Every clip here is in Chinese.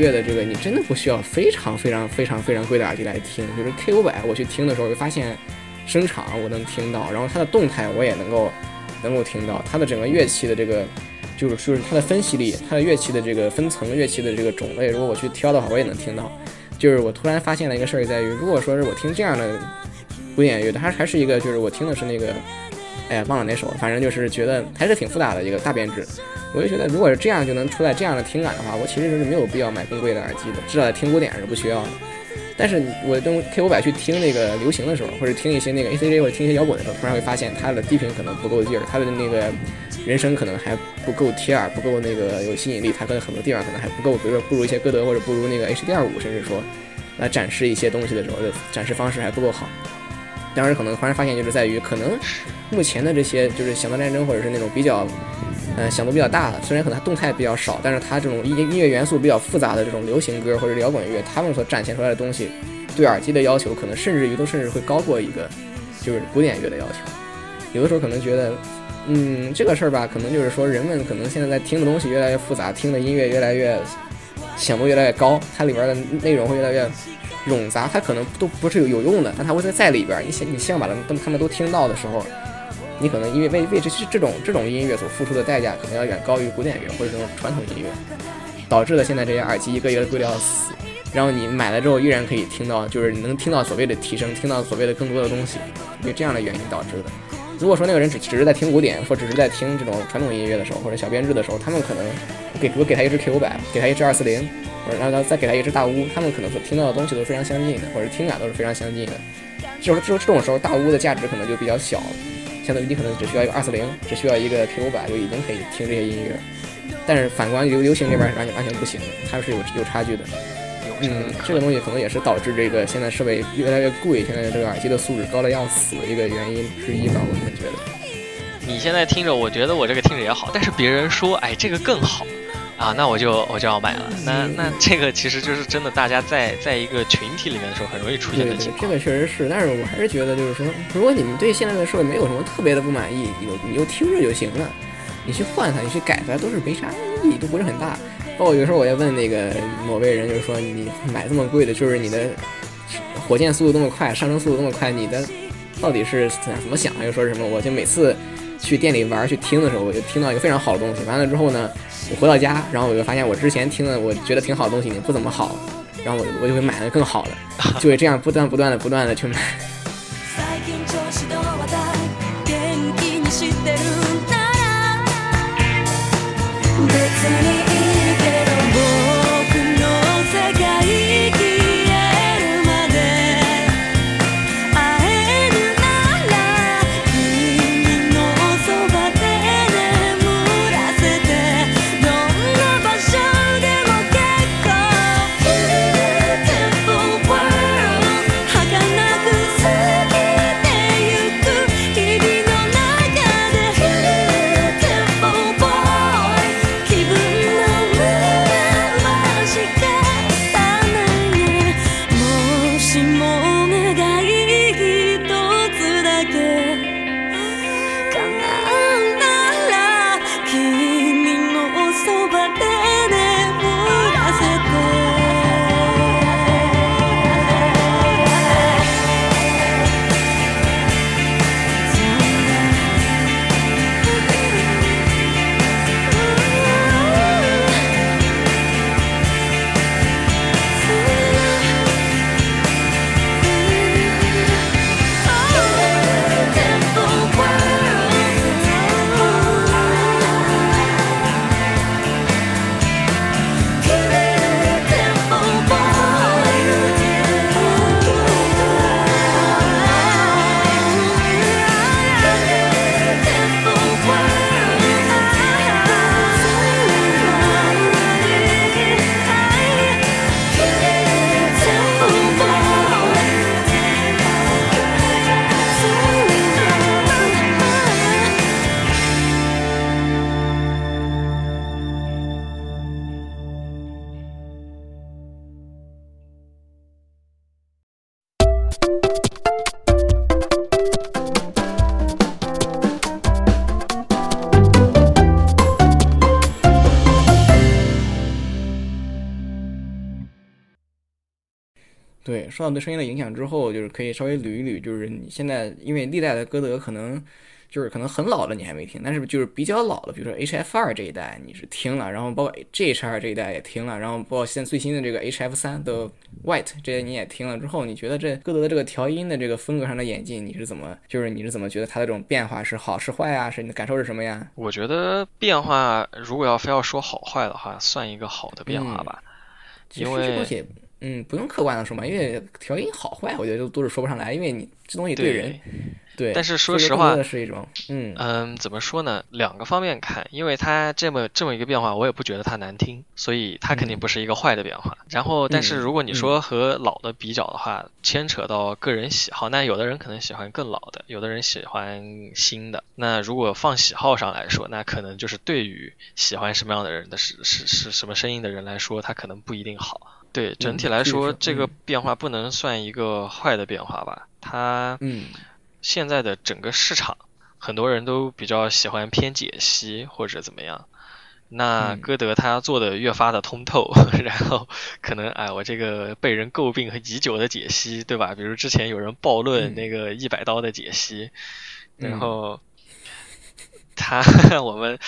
乐的这个，你真的不需要非常非常非常非常贵的耳机来听。就是 K 五百，我去听的时候，就发现声场我能听到，然后它的动态我也能够能够听到，它的整个乐器的这个就是就是它的分析力，它的乐器的这个分层乐器的这个种类，如果我去挑的话，我也能听到。就是我突然发现了一个事儿，在于如果说是我听这样的古典乐，它还是一个就是我听的是那个，哎呀忘了哪首，反正就是觉得还是挺复杂的一个大编制。我就觉得，如果是这样就能出来这样的听感的话，我其实是没有必要买更贵的耳机的，至少在听古典是不需要的。但是我用 K 五百去听那个流行的时候，或者听一些那个 A C G 或者听一些摇滚的时候，突然会发现它的低频可能不够劲儿，它的那个人声可能还不够贴耳，不够那个有吸引力，它可能很多地方可能还不够，比如说不如一些歌德或者不如那个 H D 二五，甚至说来展示一些东西的时候的展示方式还不够好。当时可能突然发现就是在于，可能目前的这些就是响当战争或者是那种比较。嗯，响度比较大的，虽然可能它动态比较少，但是它这种音音乐元素比较复杂的这种流行歌或者摇滚乐，他们所展现出来的东西，对耳机的要求可能甚至于都甚至会高过一个就是古典乐的要求。有的时候可能觉得，嗯，这个事儿吧，可能就是说人们可能现在在听的东西越来越复杂，听的音乐越来越响度越来越高，它里边的内容会越来越冗杂，它可能都不是有有用的，但它会在在里边。你想你希望把它们他们都听到的时候。你可能因为为为这这种这种音乐所付出的代价，可能要远高于古典乐或者这种传统音乐，导致了现在这些耳机一个一个贵的要死。然后你买了之后依然可以听到，就是你能听到所谓的提升，听到所谓的更多的东西，因为这样的原因导致的。如果说那个人只只是在听古典，或只是在听这种传统音乐的时候，或者小编制的时候，他们可能给我给他一支 K 五百，给他一支二四零，或者让他再给他一只大乌，他们可能所听到的东西都是非常相近的，或者听感都是非常相近的。就是就这种时候，大乌的价值可能就比较小。相当于你可能只需要一个二四零，只需要一个 K 五百就已经可以听这些音乐，但是反观流流行这边完全完全不行，它是有有差距的。嗯，这个东西可能也是导致这个现在设备越来越贵，现在这个耳机的素质高的要死的一个原因之一吧，我们觉得。你现在听着，我觉得我这个听着也好，但是别人说，哎，这个更好。啊，那我就我就要买了。那那这个其实就是真的，大家在在一个群体里面的时候，很容易出现的情况。这个确实是，但是我还是觉得，就是说，如果你们对现在的设备没有什么特别的不满意，你就你就听着就行了。你去换它，你去改它，都是没啥意义，都不是很大。包括有时候我也问那个某位人，就是说，你买这么贵的，就是你的火箭速度那么快，上升速度那么快，你的到底是怎怎么想？又说什么？我就每次去店里玩去听的时候，我就听到一个非常好的东西。完了之后呢，我回到家，然后我就发现我之前听的我觉得挺好的东西，不怎么好。然后我我就会买个更好的，就会这样不断不断的不断的去买。受到对声音的影响之后，就是可以稍微捋一捋，就是你现在因为历代的歌德可能。就是可能很老了你还没听，但是就是比较老的，比如说 H F 二这一代你是听了，然后包括 G H 二这一代也听了，然后包括现在最新的这个 H F 三的 White 这些你也听了之后，你觉得这歌德的这个调音的这个风格上的演进，你是怎么就是你是怎么觉得它的这种变化是好是坏啊？是你的感受是什么呀？我觉得变化如果要非要说好坏的话，算一个好的变化吧，因为嗯不用客观的说嘛，因为调音好坏，我觉得都都是说不上来，因为你这东西对人。对，但是说实话，是一种，嗯嗯，怎么说呢？两个方面看，因为它这么这么一个变化，我也不觉得它难听，所以它肯定不是一个坏的变化。然后，但是如果你说和老的比较的话，牵扯到个人喜好，那有的人可能喜欢更老的，有的人喜欢新的。那如果放喜好上来说，那可能就是对于喜欢什么样的人的是是是什么声音的人来说，它可能不一定好。对整体来说，这个变化不能算一个坏的变化吧？它嗯。现在的整个市场，很多人都比较喜欢偏解析或者怎么样。那歌德他做的越发的通透，然后可能哎，我这个被人诟病和已久的解析，对吧？比如之前有人暴论那个一百刀的解析，然后他 我们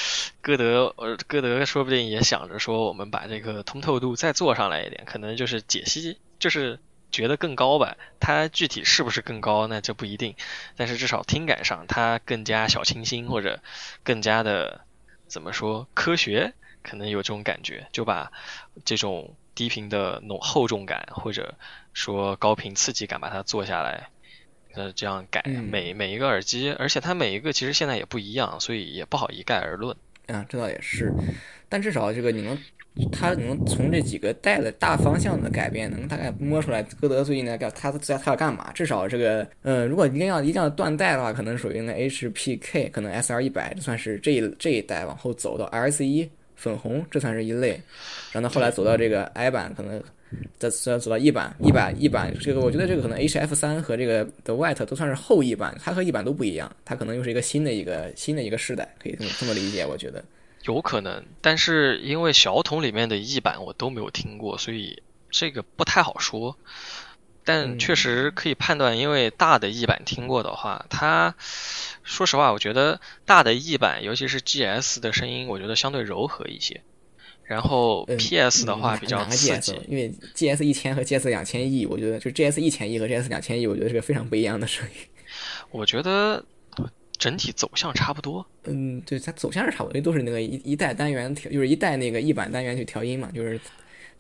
歌德，呃，歌德说不定也想着说，我们把这个通透度再做上来一点，可能就是解析就是。觉得更高吧，它具体是不是更高，那这不一定。但是至少听感上，它更加小清新，或者更加的怎么说科学，可能有这种感觉，就把这种低频的浓厚重感，或者说高频刺激感，把它做下来，呃，这样改每每一个耳机，而且它每一个其实现在也不一样，所以也不好一概而论。啊，这倒也是，但至少这个你能。他能从这几个带的大方向的改变，能大概摸出来歌德最近在干，他在他要干嘛？至少这个，呃，如果一定要一定要断代的话，可能属于那 HPK，可能 SR 一百，这算是这一这一代往后走到 RS 一粉红，这算是一类。然后后来走到这个 I 版，可能再再走到一版，一版一版，这个我觉得这个可能 HF 三和这个的 White 都算是后一版，它和一版都不一样，它可能又是一个新的一个新的一个世代，可以这么这么理解，我觉得。有可能，但是因为小桶里面的译版我都没有听过，所以这个不太好说。但确实可以判断，因为大的译版听过的话，它说实话，我觉得大的译版，尤其是 GS 的声音，我觉得相对柔和一些。然后 PS 的话比较刺激，因为 GS 一千和 GS 两千亿我觉得就 GS 一千亿和 GS 两千亿我觉得是个非常不一样的声音。我觉得。整体走向差不多，嗯，对，它走向是差不多，因为都是那个一一代单元调，就是一代那个一版单元去调音嘛，就是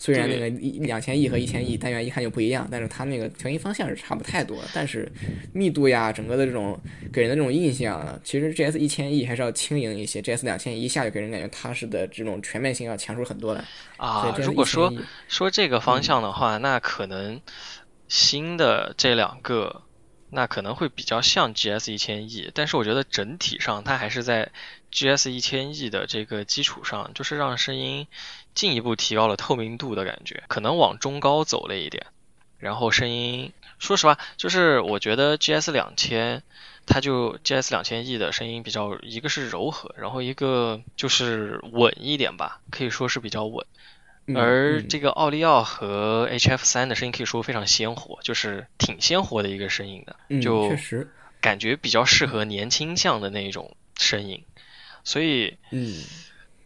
虽然那个一两千亿和一千亿单元一看就不一样，但是它那个调音方向是差不太多，但是密度呀，整个的这种给人的这种印象，其实 G S 一千亿还是要轻盈一些，G S 两千亿一下就给人感觉踏实的这种全面性要强出很多来啊。如果说说这个方向的话，那可能新的这两个。那可能会比较像 GS 一千亿但是我觉得整体上它还是在 GS 一千亿的这个基础上，就是让声音进一步提高了透明度的感觉，可能往中高走了一点。然后声音，说实话，就是我觉得 GS 两千，它就 GS 两千 E 的声音比较，一个是柔和，然后一个就是稳一点吧，可以说是比较稳。而这个奥利奥和 HF 三的声音可以说非常鲜活，就是挺鲜活的一个声音的，就确实感觉比较适合年轻向的那种声音，所以嗯。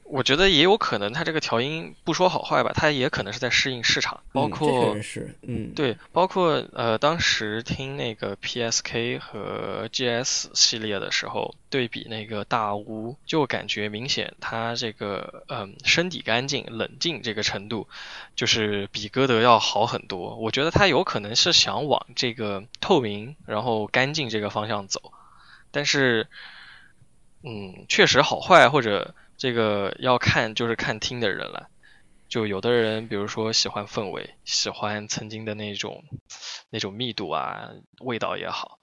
我觉得也有可能，他这个调音不说好坏吧，他也可能是在适应市场，包括是，嗯，对，包括呃，当时听那个 PSK 和 GS 系列的时候，对比那个大屋，就感觉明显他这个嗯身体干净、冷静这个程度，就是比歌德要好很多。我觉得他有可能是想往这个透明然后干净这个方向走，但是嗯，确实好坏或者。这个要看，就是看听的人了。就有的人，比如说喜欢氛围，喜欢曾经的那种那种密度啊，味道也好，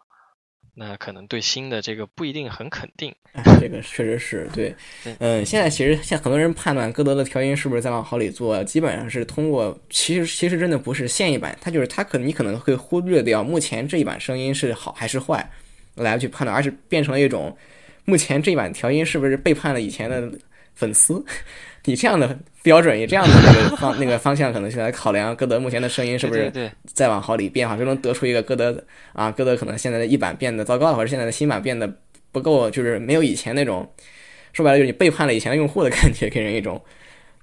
那可能对新的这个不一定很肯定。这个确实是对。嗯，现在其实像很多人判断歌德的调音是不是在往好里做，基本上是通过，其实其实真的不是现一版，它就是它可能你可能会忽略掉目前这一版声音是好还是坏来去判断，而是变成了一种。目前这版调音是不是背叛了以前的粉丝？以这样的标准，以这样的那个方那个方向，可能去来考量歌德目前的声音是不是再往好里变化，就能得出一个歌德啊，歌德可能现在的一版变得糟糕了，或者现在的新版变得不够，就是没有以前那种说白了就是你背叛了以前的用户的感觉，给人一种，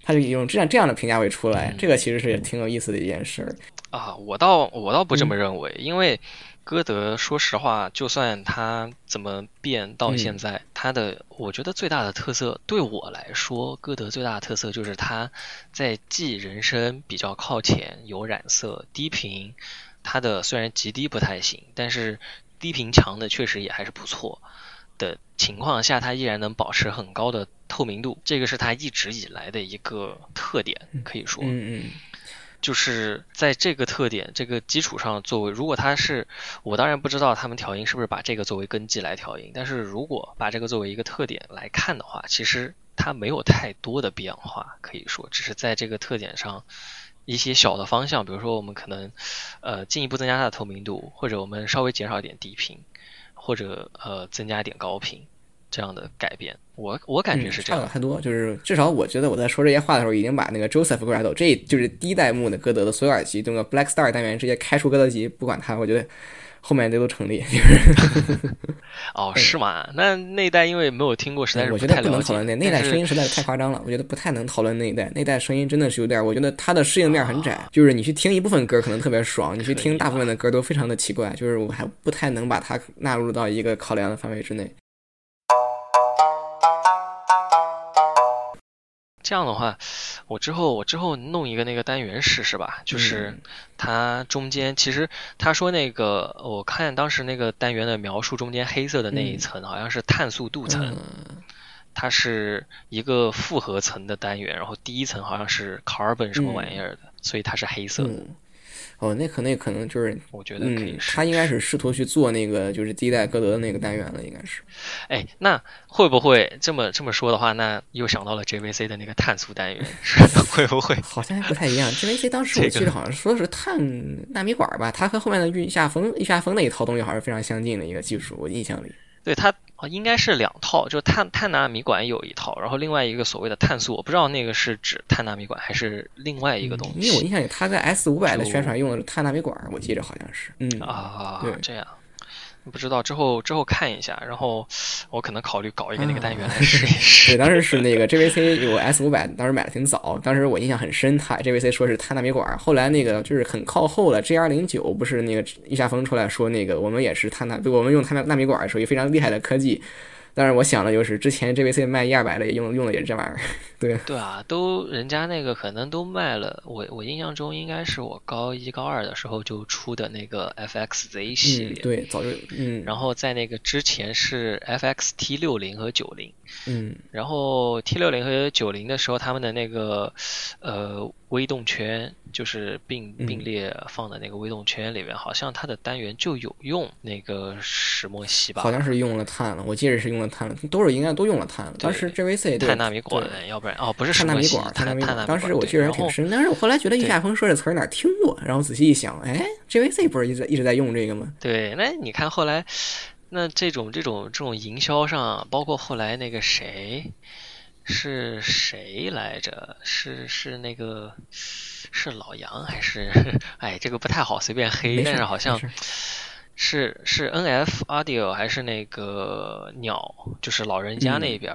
他就用这样这样的评价会出来，这个其实是挺有意思的一件事啊。我倒我倒不这么认为，因为。歌德，说实话，就算他怎么变到现在，他的我觉得最大的特色，对我来说，歌德最大的特色就是他在记人声比较靠前，有染色，低频，他的虽然极低不太行，但是低频强的确实也还是不错的情况下，他依然能保持很高的透明度，这个是他一直以来的一个特点，可以说。嗯嗯。就是在这个特点、这个基础上作为，如果他是，我当然不知道他们调音是不是把这个作为根基来调音，但是如果把这个作为一个特点来看的话，其实它没有太多的变化，可以说只是在这个特点上一些小的方向，比如说我们可能呃进一步增加它的透明度，或者我们稍微减少一点低频，或者呃增加一点高频。这样的改变，我我感觉是这样。差太多，就是至少我觉得我在说这些话的时候，已经把那个 Joseph Grado，这就是第一代目的歌德的所有耳机，那个 Black Star 单元直接开出歌德级，不管它，我觉得后面这都成立。哦，是吗？那那一代因为没有听过，实在是我觉得不能讨论那那代声音实在是太夸张了，我觉得不太能讨论那一代。那代声音真的是有点，我觉得它的适应面很窄，就是你去听一部分歌可能特别爽，你去听大部分的歌都非常的奇怪，就是我还不太能把它纳入到一个考量的范围之内。这样的话，我之后我之后弄一个那个单元试试吧。就是它中间其实他说那个，我看当时那个单元的描述中间黑色的那一层好像是碳素镀层，它是一个复合层的单元，然后第一层好像是 carbon 什么玩意儿的，所以它是黑色的。哦，那可那可能就是，我觉得可以。他应该是试图去做那个，就是第一代歌德的那个单元了，应该是。哎，那会不会这么这么说的话，那又想到了 JVC 的那个碳素单元，会不会？好像还不太一样。JVC 当时我记得好像说的是碳纳米管吧，它和后面的御下风御下风那一套东西好像是非常相近的一个技术，我印象里。对它。啊，应该是两套，就碳碳纳米管有一套，然后另外一个所谓的碳素，我不知道那个是指碳纳米管还是另外一个东西。因为我印象里他在 S 五百的宣传用的是碳纳米管，我记着好像是。嗯啊，对，这样。不知道之后之后看一下，然后我可能考虑搞一个那个单元来试一试。对，当时是那个 JVC 有 S 五百，当时买的挺早，当时我印象很深。它 JVC 说是碳纳米管，后来那个就是很靠后了，G 二零九不是那个易下风出来说那个我们也是碳纳，我们用碳纳米管属于非常厉害的科技。但是我想的就是，之前 JVC 卖一二百的也用用的也是这玩意儿，对对啊，都人家那个可能都卖了。我我印象中应该是我高一高二的时候就出的那个 FXZ 系列，对，早就嗯。然后在那个之前是 FXT 六零和九零，嗯。然后 T 六零和九零的时候，他们的那个呃。微动圈就是并并列放的那个微动圈里面，好像它的单元就有用那个石墨烯吧？好像是用了碳了，我记得是用了碳了，都是应该都用了碳了。当时 JVC 碳纳米管，要不然哦不是碳纳米管，碳纳米管。当时我记得还挺深，但是我后来觉得易下峰说这词儿哪听过，然后仔细一想，哎，JVC 不是一直一直在用这个吗？对，那你看后来，那这种这种这种营销上，包括后来那个谁。是谁来着？是是那个是老杨还是？哎，这个不太好随便黑，但是好像是是 N F Audio 还是那个鸟，就是老人家那边。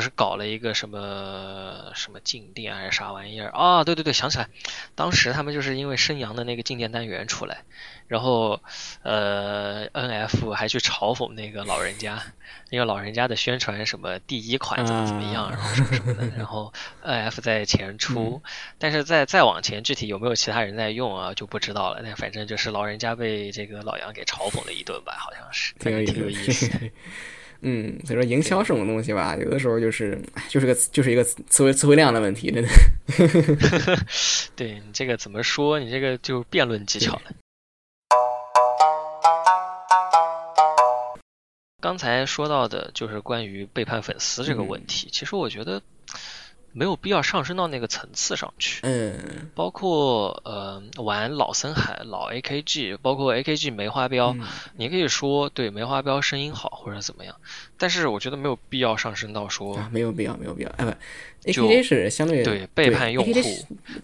不是搞了一个什么什么静电还是啥玩意儿啊？对对对，想起来，当时他们就是因为升阳的那个静电单元出来，然后呃，N F 还去嘲讽那个老人家，因为老人家的宣传什么第一款怎么怎么样，然后什么什么的，然后 N F 在前出，但是再再往前，具体有没有其他人在用啊，就不知道了。那反正就是老人家被这个老杨给嘲讽了一顿吧，好像是，挺有意思。嗯，所以说营销这种东西吧，有的时候就是就是个就是一个词汇词汇量的问题，真的。对你这个怎么说？你这个就辩论技巧了。刚才说到的就是关于背叛粉丝这个问题，其实我觉得没有必要上升到那个层次上去。嗯，包括呃玩老森海、老 AKG，包括 AKG 梅花标，嗯你可以说对梅花标声音好或者怎么样，但是我觉得没有必要上升到说啊，没有必要，没有必要。哎不就，AKJ 是相对对背叛用户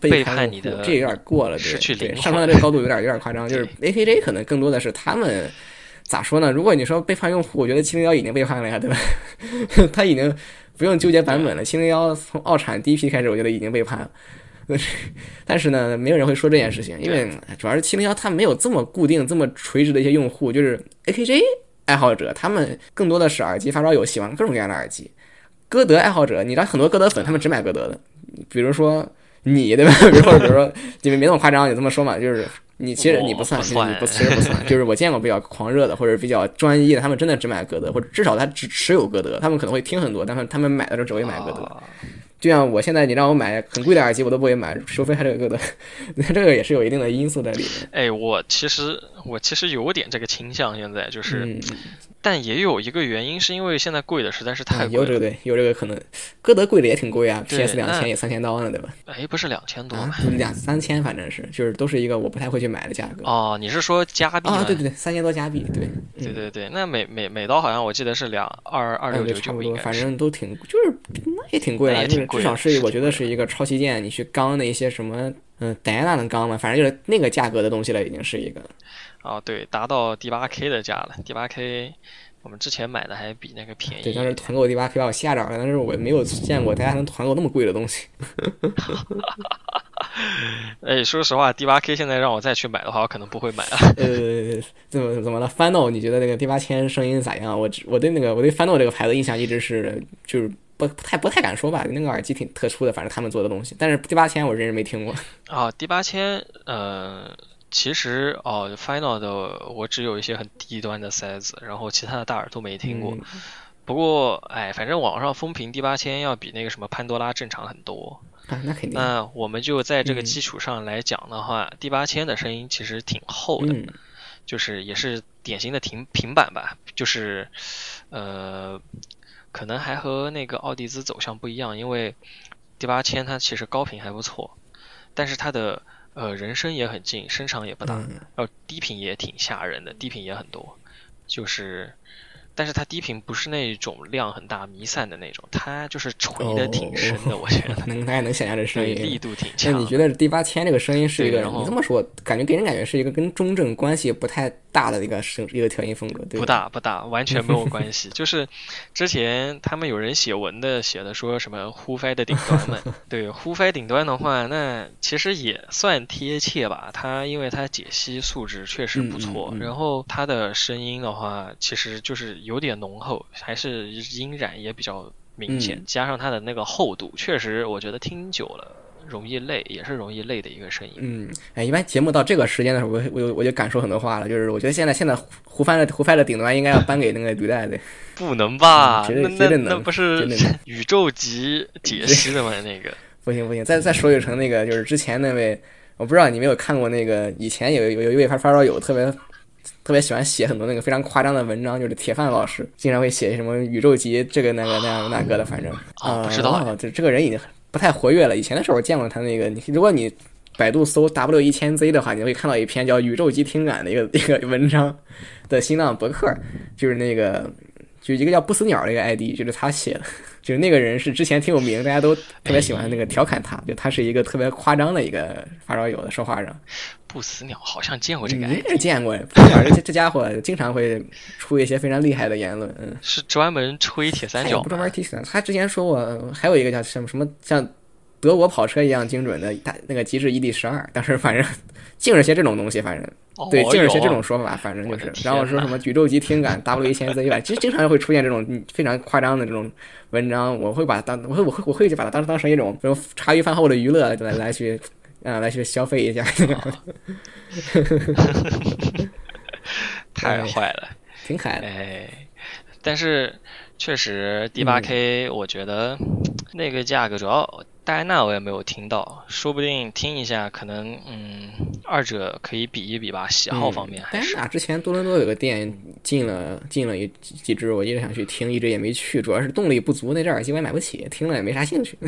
背叛你的这有点过了，对失去对，灵魂上升到这个高度有点有点夸张。就是 AKG 可能更多的是他们咋说呢？如果你说背叛用户，我觉得七零幺已经背叛了呀，对吧？他已经不用纠结版本了。七零幺从奥产第一批开始，我觉得已经背叛了。但是呢，没有人会说这件事情，因为主要是七零幺它没有这么固定、这么垂直的一些用户，就是 AKJ 爱好者，他们更多的是耳机发烧友，喜欢各种各样的耳机。歌德爱好者，你知道很多歌德粉，他们只买歌德的，比如说你，对吧？比如或者比如说你们没那么夸张，你这么说嘛，就是你其实你不算，哦不算你不其实不算，就是我见过比较狂热的或者比较专一的，他们真的只买歌德，或者至少他只持有歌德，他们可能会听很多，但是他们买的时候只会买歌德。啊就像我现在你让我买很贵的耳机，我都不会买，除非它这个歌德，这个也是有一定的因素在里面。哎，我其实我其实有点这个倾向，现在就是，嗯，但也有一个原因，是因为现在贵的实在是太啊有贵了。这个对，有这个可能。歌德贵的也挺贵啊，PS 两千也三千刀呢，对吧？哎，不是两千多啊？，两三千反正是，就是都是一个我不太会去买的价格。哦，你是说加币？啊，对对对，三千多加币，对，对对对，那每每每刀好像我记得是两二二啊六九九，不多，反。正都挺，就是那也挺贵了，那也就是至少是是我觉得是一个超旗舰，你去刚那一些什么，嗯，戴安娜的钢嘛，反正就是那个价格的东西了，已经是一个。哦，对，达到第八 K 的价了。第八 K 我们之前买的还比那个便宜对。当时团购第八 K 把我吓着了，但是我没有见过大家能团购那么贵的东西。哎，说实话，第八 K 现在让我再去买的话，我可能不会买了。呃，怎么怎么了？翻豆，你觉得那个第八千声音咋样？我只我对那个我对翻豆这个牌子印象一直是就是不不太不太敢说吧，那个耳机挺特殊的，反正他们做的东西。但是第八千我真是没听过。啊，第八千，呃，其实哦，Final 的我只有一些很低端的塞子，然后其他的大耳都没听过。嗯不过，哎，反正网上风评第八千要比那个什么潘多拉正常很多。啊，那肯定。那我们就在这个嗯基础上来讲的话，第八千的声音其实挺厚的，嗯就是也是典型的平平板吧，就是呃，可能还和那个奥迪兹走向不一样，因为第八千它其实高频还不错，但是它的呃人声也很近，声场也不大，嗯然后低频也挺吓人的，低频也很多，就是。但是它低频不是那种量很大、弥散的那种，它就是锤的挺深的，我觉得，能大家能想象这 声，音。力度挺强那强。你觉得第八千这个声音是一个？然后你这么说，感觉给人感觉是一个跟中正关系不太大的一个声一个调音风格，对？不大不大，完全没有关系。就是之前他们有人写文的，写的说什么呼飞的顶端嘛，对，呼飞顶端的话，那其实也算贴切吧。它因为它解析素质确实不错，嗯嗯嗯然后它的声音的话，其实就是有点浓厚，还是音染也比较明显，嗯加上它的那个厚度，确实我觉得听久了。容易累，也是容易累的一个声音。嗯，哎，一般节目到这个时间的时候，我我就我就敢说很多话了，就是我觉得现在现在胡翻的胡翻的顶端应该要颁给那个履带的，不能吧？嗯绝对那那绝对能那不是宇宙级解析的吗？那个 不行不行，再再说一成那个就是之前那位，我不知道你没有看过那个，以前有有有一位发发烧友特别特别喜欢写很多那个非常夸张的文章，就是铁饭老师经常会写什么宇宙级这个那个那样那个的，反正啊不知道哦，这这个人已经不太活跃了。以前的时候我见过他那个，如果你百度搜 W 一千 Z 的话，你会看到一篇叫《宇宙级听感》的一个 一个文章的新浪博客，就是那个就一个叫不死鸟的一个 ID，就是他写的。就那个人是之前挺有名，大家都特别喜欢那个调侃他，就他是一个特别夸张的一个发烧友的说话人。不死鸟好像见过这个见过，不死鸟这这家伙经常会出一些非常厉害的言论，嗯。是专门吹铁三角不专门吗？提醒，他之前说过，还有一个叫什么什么像德国跑车一样精准的他那个极致 ED 十二，但是反正 净是些这种东西，反正对，哦净是些这种说法，反正就是然后说什么宇宙级听感 W 一千 Z 一百，其实经常会出现这种嗯非常夸张的这种文章，我会把它当我会我会我会就把它当当成一种这种茶余饭后的娱乐来来去。啊，来去消费一下，太坏了，挺可爱的。哎，但是确实 D 八 K，我觉得那个价格主要戴安娜我也没有听到，说不定听一下，可能嗯，二者可以比一比吧，喜好方面还是戴安娜之前多伦多有个店，进了进了一几只，我一直想去听，一直也没去，主要是动力不足，那只耳机我也买不起，听了也没啥兴趣。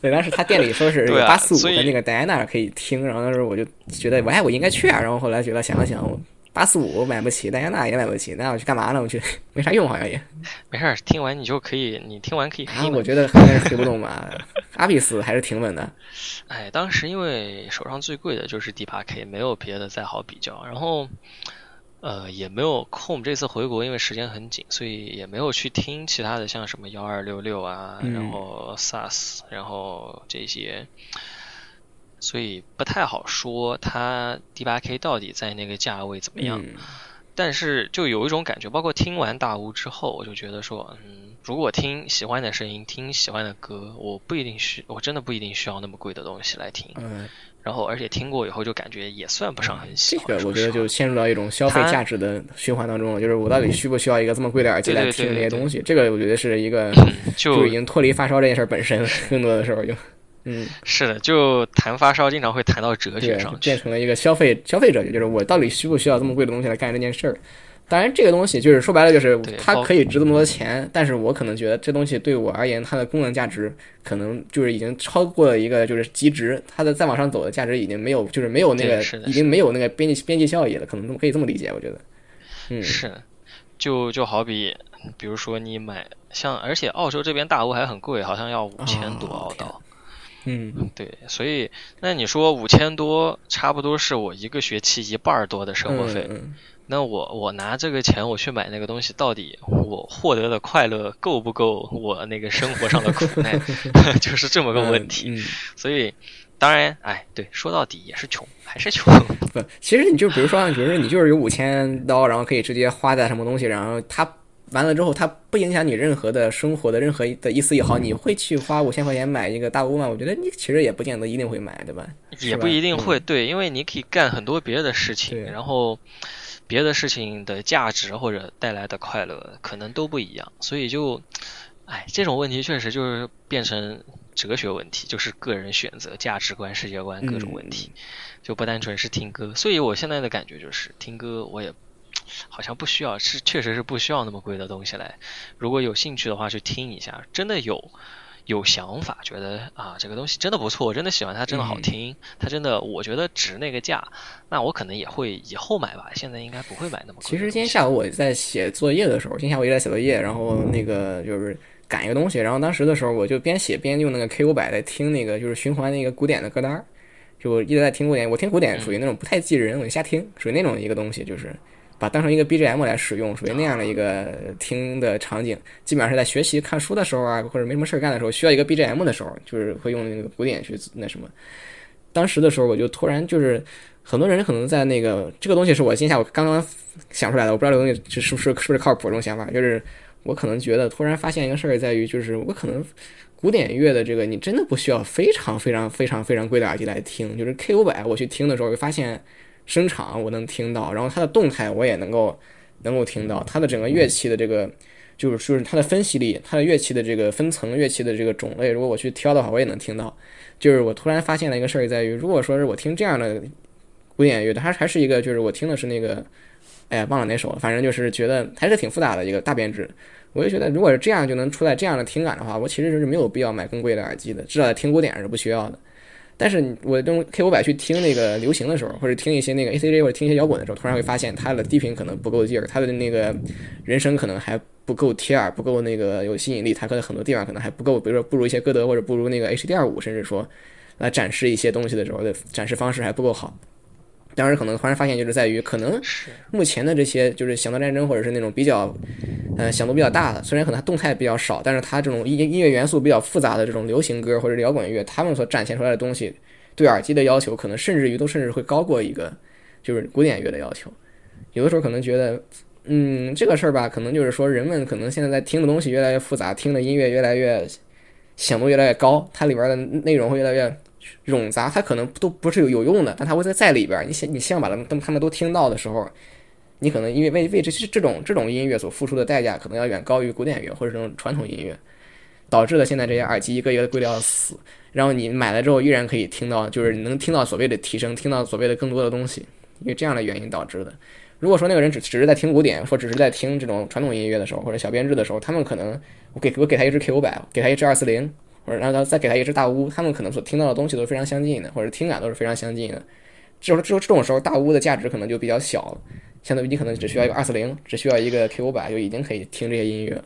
对，当时他店里说是有八四五的那个戴安娜可以听，然后当时我就觉得，哎，我应该去啊。然后后来觉得想了想，八四五买不起，戴安娜也买不起，那我去干嘛呢？我去没啥用，好像也没事儿。听完你就可以，你听完可以黑。我觉得应该是黑不动吧。阿比斯还是挺稳的。哎，当时因为手上最贵的就是 D 八 K，没有别的再好比较。然后。呃，也没有空。这次回国因为时间很紧，所以也没有去听其他的，像什么幺二六六啊，然后 SAS，然后这些，所以不太好说它 D 八 K 到底在那个价位怎么样。但是就有一种感觉，包括听完大屋之后，我就觉得说，嗯，如果听喜欢的声音，听喜欢的歌，我不一定需，我真的不一定需要那么贵的东西来听。嗯。然后，而且听过以后就感觉也算不上很喜欢。这个我觉得就陷入到一种消费价值的循环当中了。就是我到底需不需要一个这么贵的耳机来听这些东西？这个我觉得是一个就已经脱离发烧这件事本身，更多的时候就嗯是的，就谈发烧经常会谈到哲学上，变成了一个消费消费者，也就是我到底需不需要这么贵的东西来干这件事儿？当然，这个东西就是说白了，就是它可以值这么多钱，但是我可能觉得这东西对我而言，它的功能价值可能就是已经超过了一个就是极值，它的再往上走的价值已经没有，就是没有那个，已经没有那个边际边际效益了，可能可以这么理解，我觉得。嗯，是，就就好比，比如说你买像，而且澳洲这边大屋还很贵，好像要五千多澳刀。嗯，对，所以那你说五千多，差不多是我一个学期一半多的生活费。那我我拿这个钱我去买那个东西，到底我获得的快乐够不够我那个生活上的苦难，就是这么个问题。所以，当然，哎，对，说到底也是穷，还是穷。不，其实你就比如说，比如说你就是有五千刀，然后可以直接花在什么东西，然后它完了之后，它不影响你任何的生活的任何的一丝一毫，你会去花五千块钱买一个大屋吗？我觉得你其实也不见得一定会买，对吧？也不一定会，对，因为你可以干很多别的事情，然后。别的事情的价值或者带来的快乐可能都不一样，所以就，哎，这种问题确实就是变成哲学问题，就是个人选择、价值观、世界观各种问题，就不单纯是听歌。所以我现在的感觉就是听歌，我也 好像不需要，是确实是不需要那么贵的东西来。如果有兴趣的话，去听一下，真的有。有想法，觉得啊，这个东西真的不错，我真的喜欢它，真的好听，它真的，我觉得值那个价，那我可能也会以后买吧，现在应该不会买那么贵。其实今天下午我在写作业的时候，今天下午也在写作业，然后那个就是赶一个东西，然后当时的时候我就边写边用那个 K 五百在听那个就是循环那个古典的歌单，就一直在听古典，我听古典属于那种不太记人，我就瞎听，属于那种一个东西，就是。把当成一个 BGM 来使用，属于那样的一个听的场景，基本上是在学习看书的时候啊，或者没什么事儿干的时候，需要一个 BGM 的时候，就是会用那个古典去那什么。当时的时候，我就突然就是，很多人可能在那个这个东西是我今天下午刚刚想出来的，我不知道这个东西是不是是不是靠谱这种想法，就是我可能觉得突然发现一个事儿，在于就是我可能古典乐的这个你真的不需要非常非常非常非常贵的耳机来听，就是 K 五百我去听的时候，会发现。声场我能听到，然后它的动态我也能够能够听到，它的整个乐器的这个就是就是它的分析力，它的乐器的这个分层乐器的这个种类，如果我去挑的话，我也能听到。就是我突然发现了一个事儿，在于如果说是我听这样的古典乐，它还是一个就是我听的是那个，哎呀忘了哪首了，反正就是觉得还是挺复杂的一个大编制。我就觉得如果是这样就能出来这样的听感的话，我其实是没有必要买更贵的耳机的，至少在听古典是不需要的。但是我用 K 五百去听那个流行的时候，或者听一些那个 A C G 或者听一些摇滚的时候，突然会发现它的低频可能不够劲儿，它的那个人声可能还不够贴耳，不够那个有吸引力，它可能很多地方可能还不够，比如说不如一些歌德或者不如那个 H D 二五，甚至说来展示一些东西的时候的展示方式还不够好。当时可能突然发现，就是在于可能目前的这些就是响动战争或者是那种比较，呃响度比较大的，虽然可能它动态比较少，但是它这种音音乐元素比较复杂的这种流行歌或者摇滚乐，他们所展现出来的东西，对耳机的要求可能甚至于都甚至会高过一个就是古典乐的要求。有的时候可能觉得，嗯，这个事儿吧，可能就是说人们可能现在在听的东西越来越复杂，听的音乐越来越响度越来越高，它里边的内容会越来越。冗杂，它可能都不是有有用的，但它会在在里边。你希你希望把它们他们都听到的时候，你可能因为为为这些这种这种音乐所付出的代价，可能要远高于古典乐或者这种传统音乐，导致了现在这些耳机一个一个贵的要死。然后你买了之后依然可以听到，就是能听到所谓的提升，听到所谓的更多的东西，因为这样的原因导致的。如果说那个人只只是在听古典，或只是在听这种传统音乐的时候，或者小编制的时候，他们可能我给我给他一支 K 五百，给他一支二四零，或者然后再给他一只大乌，他们可能所听到的东西都是非常相近的，或者听感都是非常相近的。这种这种这种时候，大乌的价值可能就比较小，相当于你可能只需要一个二四零，只需要一个 K 五百就已经可以听这些音乐。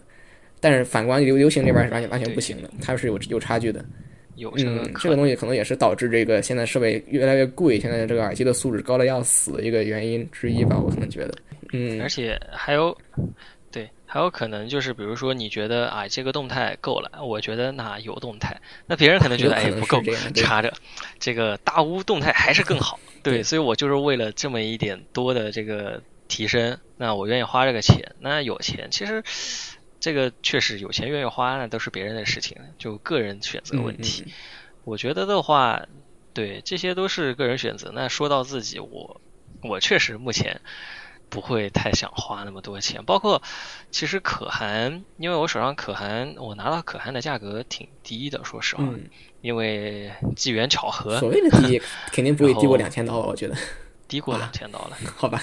但是反观流流行这边是完全完全不行的，它是有有差距的。有嗯，这个东西可能也是导致这个现在设备越来越贵，现在这个耳机的素质高的要死的一个原因之一吧，我可能觉得。嗯，而且还有，对，还有可能就是比如说你觉得啊这个动态够了，我觉得那有动态，那别人可能觉得哎不够，插着这个大屋动态还是更好。对，所以我就是为了这么一点多的这个提升，那我愿意花这个钱。那有钱其实。这个确实有钱愿意花，那都是别人的事情，就个人选择问题。我觉得的话，对，这些都是个人选择。那说到自己，我我确实目前不会太想花那么多钱。包括其实可汗，因为我手上可汗，我拿到可汗的价格挺低的，说实话，因为机缘巧合。所谓的低，肯定不会低过两千刀，我觉得。低过两千刀了，好吧。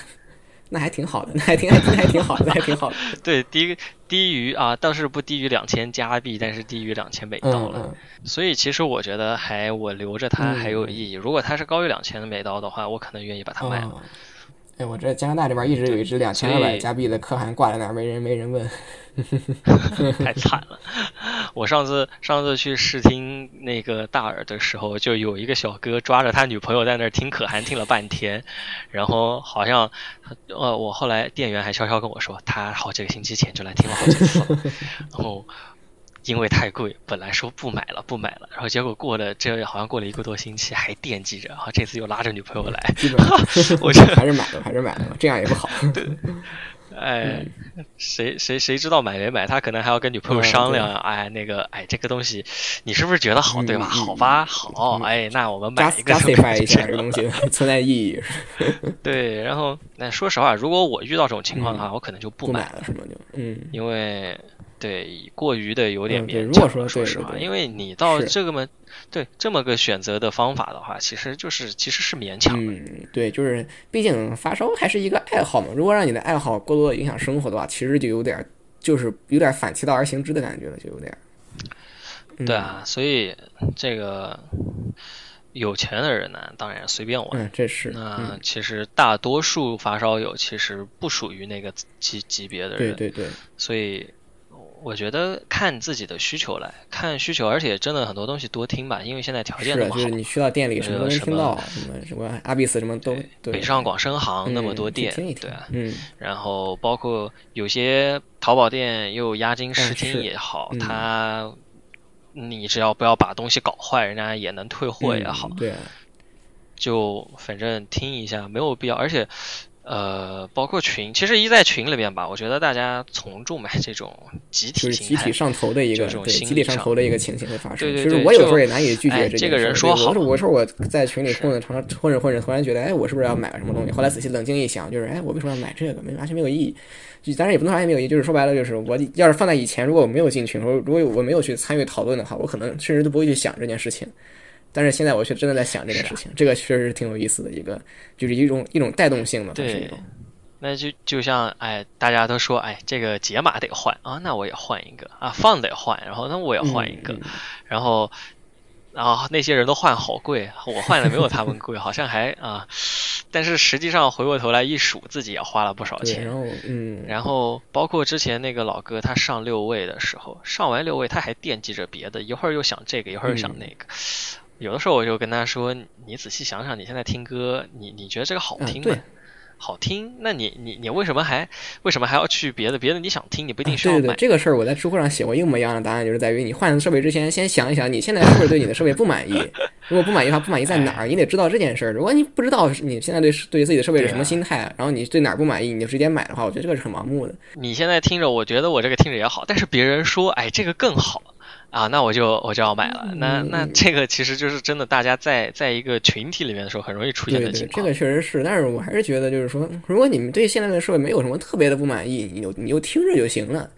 那还挺好的，那还挺还挺还挺好的，那还挺好的。对，低低于啊，倒是不低于两千加币，但是低于两千美刀了。所以其实我觉得还我留着它还有意义。如果它是高于两千的美刀的话，我可能愿意把它卖了。哎，我这加拿大这边一直有一只两千二百加币的可汗挂在那儿，没人没人问。太惨了！我上次上次去试听那个大耳的时候，就有一个小哥抓着他女朋友在那儿听可汗，听了半天，然后好像呃，我后来店员还悄悄跟我说，他好几个星期前就来听了好几次，然后。因为太贵，本来说不买了，不买了，然后结果过了这好像过了一个多星期，还惦记着，然后这次又拉着女朋友来，我觉得还是买了，还是买了，这样也不好。对，哎，谁谁谁知道买没买？他可能还要跟女朋友商量，哎，那个，哎，这个东西你是不是觉得好，对吧？好吧，好，哎，那我们买一个。加加一下这个东西存在意义。对，然后那说实话，如果我遇到这种情况的话，我可能就不买了，是吗？就嗯，因为。对，过于的有点勉强。说说实话，因为你到这个么，对这么个选择的方法的话，其实就是其实是勉强的。嗯，对，就是毕竟发烧还是一个爱好嘛。如果让你的爱好过多的影响生活的话，其实就有点就是有点反其道而行之的感觉了，就有点。对啊，所以这个有钱的人呢，当然随便玩。嗯，这是。那其实大多数发烧友其实不属于那个级级别的人。对对对。所以。我觉得看自己的需求来看需求，而且真的很多东西多听吧，因为现在条件那么好。就是你去到店里什么都能听到，什么什么阿比斯什么都。北上广深杭那么多店，对啊，嗯。然后包括有些淘宝店又押金试听也好，他你只要不要把东西搞坏，人家也能退货也好。对。就反正听一下没有必要，而且。呃，包括群，其实一在群里面吧，我觉得大家从众买这种集体集体上头的一个对集体上头的一个情形会发生。其实我有时候也难以拒绝这个人说好。我说我在群里混着成混着混着，突然觉得哎，我是不是要买个什么东西？后来仔细冷静一想，就是哎，我为什么要买这个？没完全没有意义。就当然也不能完全没有意义，就是说白了，就是我要是放在以前，如果我没有进群，说如果我没有去参与讨论的话，我可能甚至都不会去想这件事情。但是现在我却真的在想这个事情，这个确实是挺有意思的一个，就是一种一种带动性的，对。那就就像哎，大家都说哎，这个解码得换啊，那我也换一个啊，放得换，然后那我也换一个，然后然后那些人都换好贵，我换的没有他们贵，好像还啊，但是实际上回过头来一数，自己也花了不少钱。然后嗯，然后包括之前那个老哥他上六位的时候，上完六位他还惦记着别的，一会儿又想这个，一会儿又想那个。有的时候我就跟他说，你仔细想想，你现在听歌，你你觉得这个好听吗？好听，那你你你为什么还为什么还要去别的别的？你想听，你不一定需要买。对对，这个事儿我在知乎上写过一模一样的答案，就是在于你换设备之前，先想一想你现在是不是对你的设备不满意。如果不满意的话，不满意在哪儿？你得知道这件事儿。如果你不知道你现在对对自己的设备是什么心态，然后你对哪儿不满意，你就直接买的话，我觉得这个是很盲目的。你现在听着，我觉得我这个听着也好，但是别人说，哎，这个更好。啊，那我就我就要买了。那那这个其实就是真的，大家在在一个群体里面的时候，很容易出现的情况。这个确实是，但是我还是觉得，就是说，如果你们对现在的社会没有什么特别的不满意，你就你就听着就行了。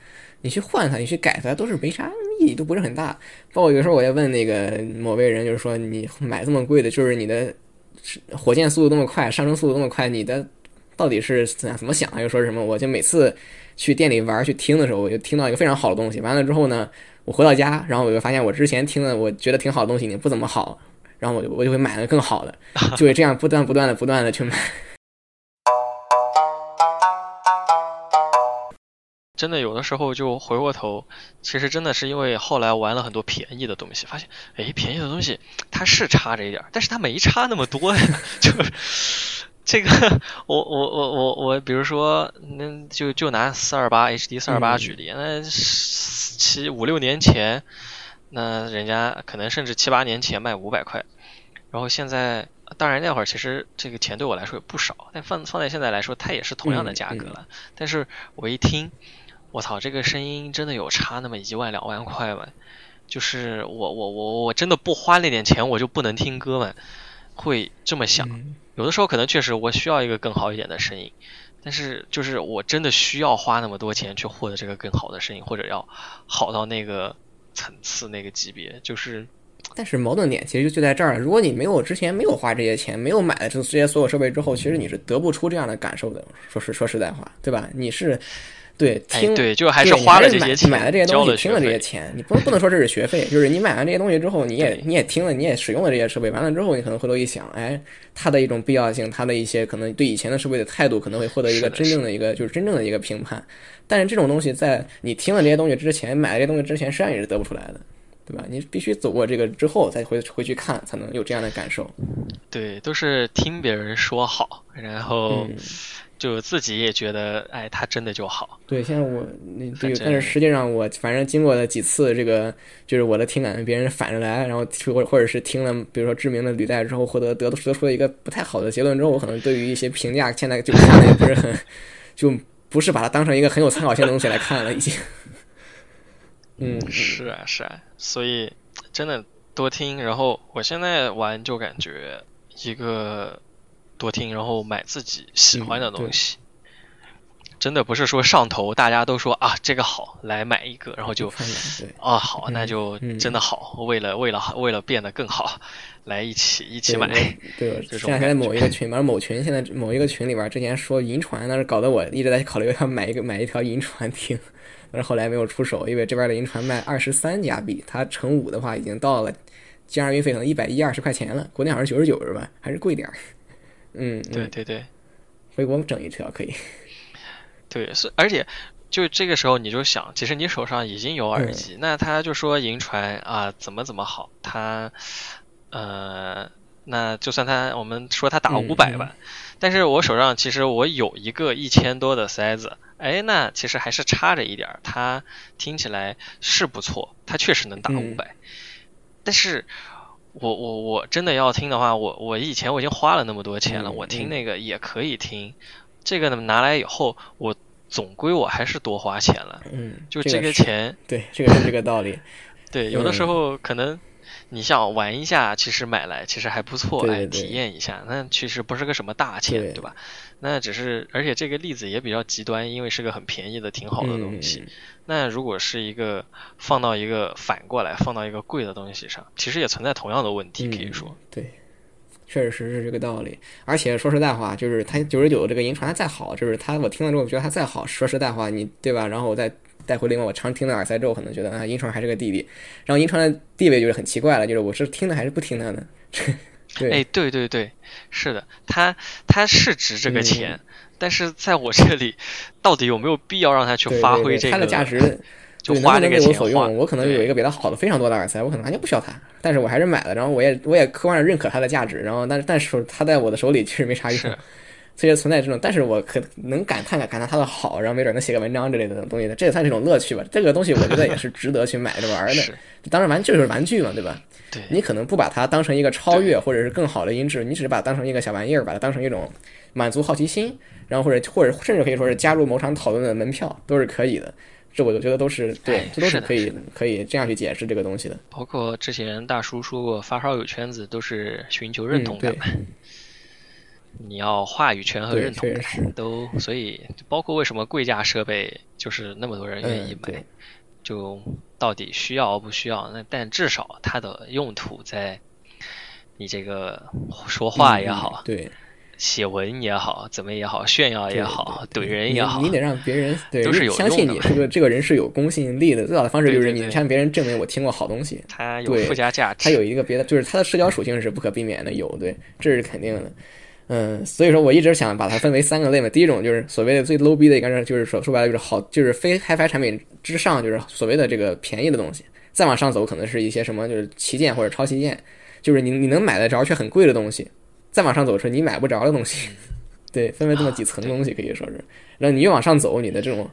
你去换它，你去改它，都是没啥意义，都不是很大。包括有时候我也问那个某位人，就是说，你买这么贵的，就是你的火箭速度那么快，上升速度那么快，你的到底是怎样怎么想的，又说什么，我就每次去店里玩去听的时候，我就听到一个非常好的东西，完了之后呢，我回到家，然后我就发现我之前听的我觉得挺好的东西，已经不怎么好，然后我就我就会买个更好的，就会这样不断不断的不断的去买。真的有的时候就回过头，其实真的是因为后来玩了很多便宜的东西，发现哎，便宜的东西它是差着一点，但是它没差那么多。就这个，我我我我我，比如说，那就就拿四二八 HD 四二八举例，那七五六年前，那人家可能甚至七八年前卖五百块，然后现在，当然那会儿其实这个钱对我来说也不少，但放放在现在来说，它也是同样的价格了。但是我一听。我操，这个声音真的有差那么一万两万块吗？就是我我我我真的不花那点钱我就不能听歌吗？会这么想？有的时候可能确实我需要一个更好一点的声音，但是就是我真的需要花那么多钱去获得这个更好的声音，或者要好到那个层次那个级别，就是。但是矛盾点其实就就在这儿了。如果你没有之前没有花这些钱，没有买了这些所有设备之后，其实你是得不出这样的感受的。说实说实在话，对吧？你是。对，听对，就还是花了这些钱，买了这些东西，听了这些钱，你不能不能说这是学费，就是你买完这些东西之后，你也你也听了，你也使用了这些设备，完了之后，你可能回头一想，哎，它的一种必要性，它的一些可能对以前的设备的态度，可能会获得一个真正的一个就是真正的一个评判。但是这种东西在你听了这些东西之前，买了这些东西之前，实际上也是得不出来的，对吧？你必须走过这个之后，再回回去看，才能有这样的感受。对，都是听别人说好，然后。就自己也觉得，哎，他真的就好。对，现在我那对，但是实际上我反正经过了几次这个，就是我的听感别人反着来，然后或或者是听了比如说知名的履带之后，获得得得出了一个不太好的结论之后，我可能对于一些评价现在就看的也不是很，就不是把它当成一个很有参考性的东西来看了，已经。嗯，是啊，是啊，所以真的多听，然后我现在玩就感觉一个。多听，然后买自己喜欢的东西，真的不是说上头，大家都说啊这个好，来买一个，然后就啊好，那就真的好，为了为了为了变得更好，来一起一起买。对，这两天在某一个群，反正某群现在某一个群里边，之前说银船，那是搞得我一直在考虑要买一个买一条银船听，但是后来没有出手，因为这边的银船卖二十三加币，它乘五的话已经到了加上运费可能一百一二十块钱了，国内好像九十九是吧？还是贵点儿。嗯，对对对，回国整一条可以。对，是而且就这个时候你就想，其实你手上已经有耳机，那他就说银传啊怎么怎么好，他呃，那就算他我们说他打五百吧，但是我手上其实我有一个一千多的塞子，哎，那其实还是差着一点，它听起来是不错，它确实能打五百，但是。我我我真的要听的话，我我以前我已经花了那么多钱了，我听那个也可以听。这个呢拿来以后，我总归我还是多花钱了。嗯，就这个钱，对，这个是这个道理。对，有的时候可能你想玩一下，其实买来其实还不错，来体验一下，那其实不是个什么大钱，对吧？那只是，而且这个例子也比较极端，因为是个很便宜的、挺好的东西。那如果是一个放到一个反过来放到一个贵的东西上，其实也存在同样的问题，可以说。对，确实是这个道理。而且说实在话，就是它九十九这个银船再好，就是它我听了之后觉得它再好，说实在话，你对吧？然后我再带回另外我常听的耳塞之后，可能觉得啊，银川还是个弟弟。然后银川的地位就是很奇怪了，就是我是听的还是不听的呢？哎，对对对，是的，他他是值这个钱，但是在我这里，到底有没有必要让他去发挥这个？他的价值 就花这个钱用。我可能有一个比他好的非常多的耳塞，我可能完全不需要它，但是我还是买了，然后我也我也客观上认可它的价值，然后但是但是它在我的手里其实没啥用。所以存在这种，但是我可能感叹感叹它的好，然后没准能写个文章之类的东西的，这也算是一种乐趣吧。这个东西我觉得也是值得去买着玩的。当然玩就是玩具嘛，对吧？对。你可能不把它当成一个超越或者是更好的音质，你只是把它当成一个小玩意儿，把它当成一种满足好奇心，然后或者或者甚至可以说是加入某场讨论的门票都是可以的。这我就觉得都是对，这都是可以可以这样去解释这个东西的。包括之前大叔说过，发烧友圈子都是寻求认同感。你要话语权和认同感都，所以包括为什么贵价设备就是那么多人愿意买，就到底需要不需要？那但至少它的用途在你这个说话也好，对，写文也好，怎么也好，炫耀也好，怼人也好，你得让别人 对都是有相信你这个这个人是有公信力的。最好的方式就是你向别人证明我听过好东西，他有附加价值，他有一个别的，就是他的社交属性是不可避免的，有对，这是肯定的。嗯，所以说我一直想把它分为三个类嘛。第一种就是所谓的最 low 逼的，应该是就是说说白了就是好，就是非 HiFi 产品之上，就是所谓的这个便宜的东西。再往上走，可能是一些什么就是旗舰或者超旗舰，就是你你能买得着却很贵的东西。再往上走是你买不着的东西。对，分为这么几层东西可以说是。然后你越往上走，你的这种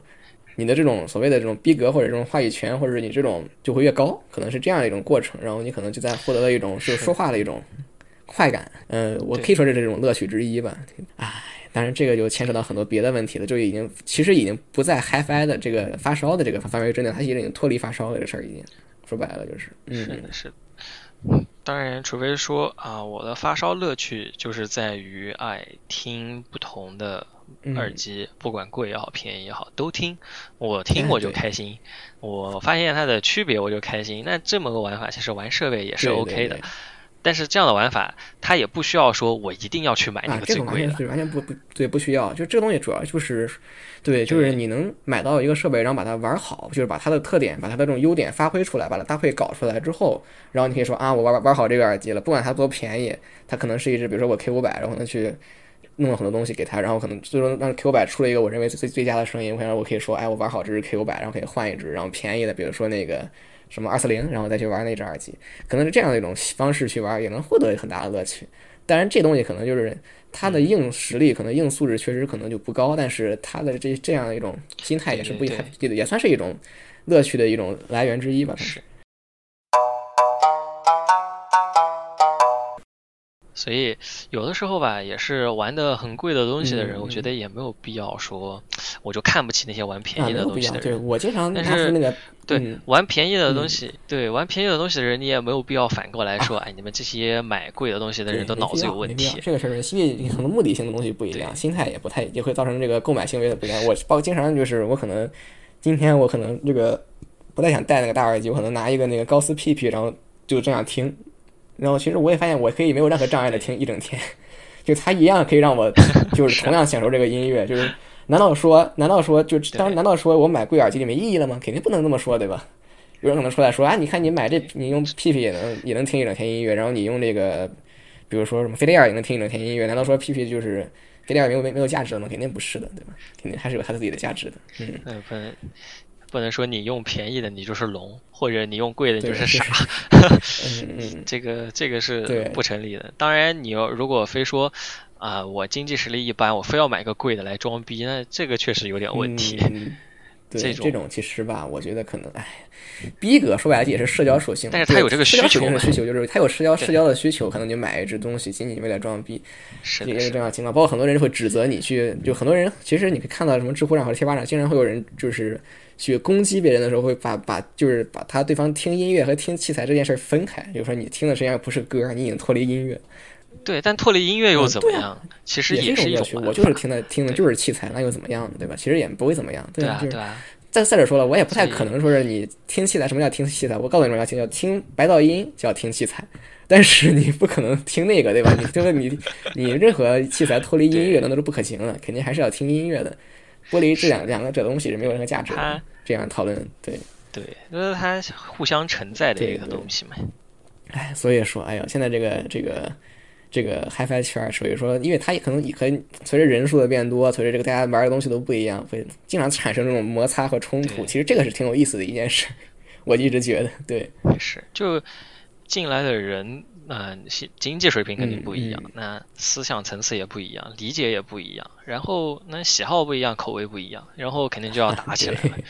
你的这种所谓的这种逼格或者这种话语权，或者你这种就会越高，可能是这样一种过程。然后你可能就在获得了一种就是说话的一种。快感，嗯，我可以说是这种乐趣之一吧。唉，当然这个就牵扯到很多别的问题了，就已经其实已经不在 HiFi 的这个发烧的这个范围之内，它已经脱离发烧这个事儿，已经说白了就是。是的，是的。当然，除非说啊，我的发烧乐趣就是在于爱听不同的耳机，不管贵也好，便宜也好，都听。我听我就开心，我发现它的区别我就开心。那这么个玩法，其实玩设备也是 OK 的。但是这样的玩法，它也不需要说我一定要去买那个最贵的，对，完全不不对，不需要。就这个东西主要就是，对，就是你能买到一个设备，然后把它玩好，就是把它的特点，把它的这种优点发挥出来，把它搭配搞出来之后，然后你可以说啊，我玩玩好这个耳机了，不管它多便宜，它可能是一只，比如说我 K 五百，然后可能去弄了很多东西给他，然后可能最终让 K 五百出了一个我认为最最佳的声音，我想我可以说，哎，我玩好这只 K 五百，然后可以换一只，然后便宜的，比如说那个。什么二四零，然后再去玩那只耳机，可能是这样的一种方式去玩，也能获得很大的乐趣。当然，这东西可能就是它的硬实力，可能硬素质确实可能就不高，但是它的这这样一种心态也是不也，也算是一种乐趣的一种来源之一吧。是。所以有的时候吧，也是玩的很贵的东西的人，我觉得也没有必要说，我就看不起那些玩便宜的东西的人。对我经常，但是那个对玩便宜的东西，对玩便宜的东西的人，你也没有必要反过来说，哎，你们这些买贵的东西的人都脑子有问题。这个事儿，因为可能目的性的东西不一样，心态也不太，也会造成这个购买行为的不一样。我包括经常就是我可能今天我可能这个不太想戴那个大耳机，我可能拿一个那个高斯 PP，然后就这样听。然后其实我也发现，我可以没有任何障碍的听一整天，就它一样可以让我就是同样享受这个音乐。就是难道说难道说就当难道说我买贵耳机就没意义了吗？肯定不能这么说，对吧？有人可能出来说啊，你看你买这你用屁屁也能也能听一整天音乐，然后你用这个比如说什么飞利尔也能听一整天音乐，难道说屁屁就是飞利尔没有没没有价值了吗？肯定不是的，对吧？肯定还是有它自己的价值的。嗯，可能不能说你用便宜的你就是龙，或者你用贵的你就是傻。嗯这个这个是不成立的。当然，你要如果非说啊，我经济实力一般，我非要买个贵的来装逼，那这个确实有点问题。对，这种其实吧，我觉得可能，哎，逼格说白了也是社交属性，但是他有这个需求，需求就是他有社交社交的需求，可能就买一只东西仅仅为了装逼，也是这样情况。包括很多人会指责你去，就很多人其实你可以看到什么知乎上或者贴吧上，经常会有人就是去攻击别人的时候，会把把就是把他对方听音乐和听器材这件事分开，比如说你听的实际上不是歌，你已经脱离音乐。对，但脱离音乐又怎么样？其实也是一种我就是听的 听的就是器材，那又怎么样呢？对吧？其实也不会怎么样。对啊，对啊。再再者说了，我也不太可能说是你听器材。什么叫听器材？我告诉你们要听，叫听白噪音，叫听器材。但是你不可能听那个，对吧？你就是你你任何器材脱离音乐那都是不可行的，肯定还是要听音乐的。剥离这两两个这东西是没有任何价值的。这样讨论，对对，因为它互相承载的一个东西嘛。哎，所以说，哎呀，现在这个这个。这个 HiFi 圈，所以说，因为它也可能也可以随着人数的变多，随着这个大家玩的东西都不一样，会经常产生这种摩擦和冲突。其实这个是挺有意思的一件事，我一直觉得，对，是就进来的人，嗯，经济水平肯定不一样，那思想层次也不一样，理解也不一样，然后那喜好不一样，口味不一样，然后肯定就要打起来了。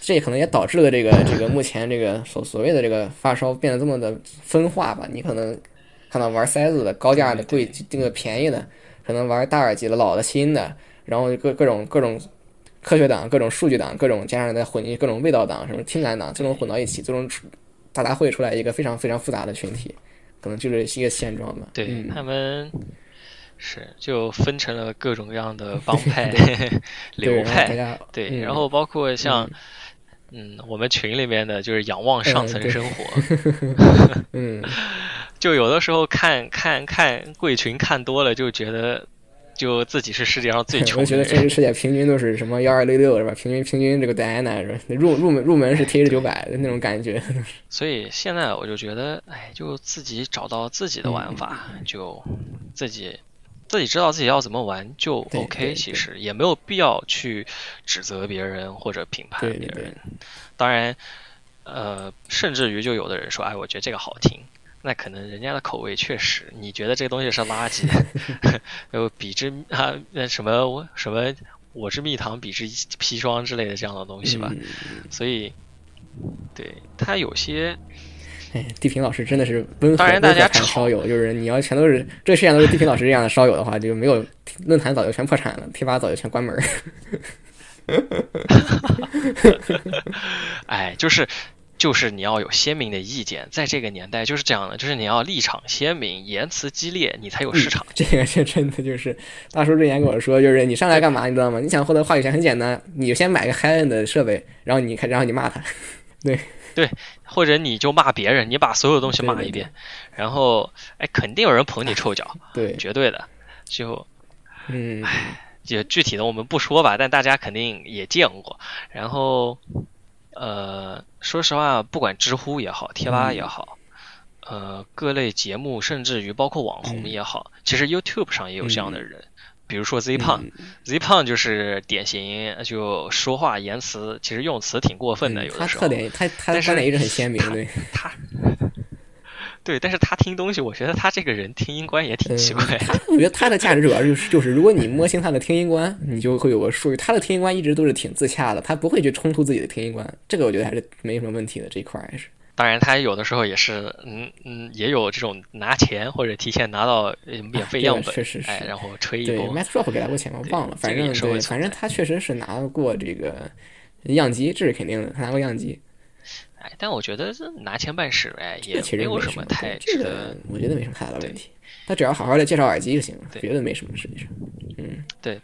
这可能也导致了这个这个目前这个所所谓的这个发烧变得这么的分化吧。你可能看到玩塞子的高价的贵这个便宜的，可能玩大耳机的老的新的，然后各各种各种科学党、各种数据党、各种加上再混各种味道党、什么听感党，最终混到一起，最终大杂烩出来一个非常非常复杂的群体，可能就是一个现状吧。对他们。是，就分成了各种各样的帮派、流派，对，然后包括像嗯，我们群里面的就是仰望上层生活，嗯，就有的时候看看看贵群看多了，就觉得就自己是世界上最 穷的我觉得真实世界平均都是什么幺二六六是吧？平均平均这个戴安娜是吧？入入门入门是 T 九百的那种感觉。所以现在我就觉得，哎，就自己找到自己的玩法，就自己。自己知道自己要怎么玩就 OK，其实也没有必要去指责别人或者评判别人。当然，呃，甚至于就有的人说，哎，我觉得这个好听，那可能人家的口味确实，你觉得这个东西是垃圾 有比之啊那什么我什么我之蜜糖比之砒霜之类的这样的东西吧。所以，对他有些。哎，地平老师真的是温和温和谈烧友，就是你要全都是这世界上都是地平老师这样的烧友的话，就没有论坛早就全破产了，贴吧早就全关门。哎，就是就是你要有鲜明的意见，在这个年代就是这样的，就是你要立场鲜明，言辞激烈，你才有市场。这个这真的，就是大叔之前跟我说，就是你上来干嘛，你知道吗？你想获得话语权很简单，你就先买个 high end 的设备，然后你看，然后你骂他，对。对，或者你就骂别人，你把所有东西骂一遍，然后哎，肯定有人捧你臭脚，对，绝对的，就，嗯，哎，就具体的我们不说吧，但大家肯定也见过。然后，呃，说实话，不管知乎也好，贴吧也好，呃，各类节目，甚至于包括网红也好，其实 YouTube 上也有这样的人。比如说 Z 胖，Z 胖就是典型，就说话言辞其实用词挺过分的，有的时候。他特点，他他观点一直很鲜明，对。他，对，但是他听东西，我觉得他这个人听音观也挺奇怪。他，我觉得他的价值主要就是就是，如果你摸清他的听音观，你就会有个数据。他的听音观一直都是挺自洽的，他不会去冲突自己的听音观，这个我觉得还是没什么问题的。这一块还是。当然，他有的时候也是，嗯嗯，也有这种拿钱或者提前拿到免费样本，确实是，哎，然后吹一波。对，Matt r o p 给他过钱吗？忘了，反正对，反正他确实是拿过这个样机，这是肯定的，他拿过样机。哎，但我觉得这拿钱办事，哎，也没有什么太这个，我觉得没什么太大的问题。他只要好好的介绍耳机就行了，别的没什么，实际上，嗯，对。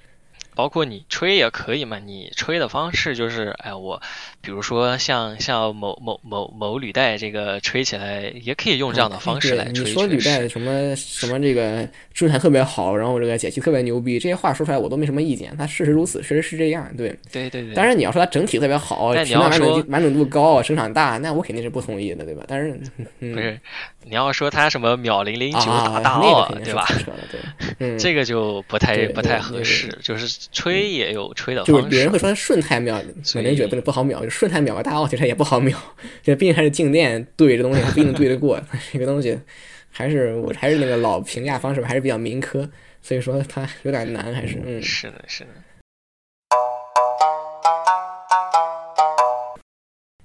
包括你吹也可以嘛，你吹的方式就是，哎，我，比如说像像某某某某履带这个吹起来，也可以用这样的方式来吹。你说履带什么什么这个状态特别好，然后这个解析特别牛逼，这些话说出来我都没什么意见。它事实如此，确实是这样，对。对对对。当然你要说它整体特别好，你要说完整度高，声场大，那我肯定是不同意的，对吧？但是不是你要说它什么秒零零九打大奥，对吧？对，这个就不太不太合适，就是吹也有。吹的就是有人会说顺太秒，可能觉得不不好秒，就顺太秒个大奥其实也不好秒，这毕竟还是静电对这东西不一定对得过，这个东西还是我还是那个老评价方式吧，还是比较民科，所以说它有点难，还是嗯，是的，是的。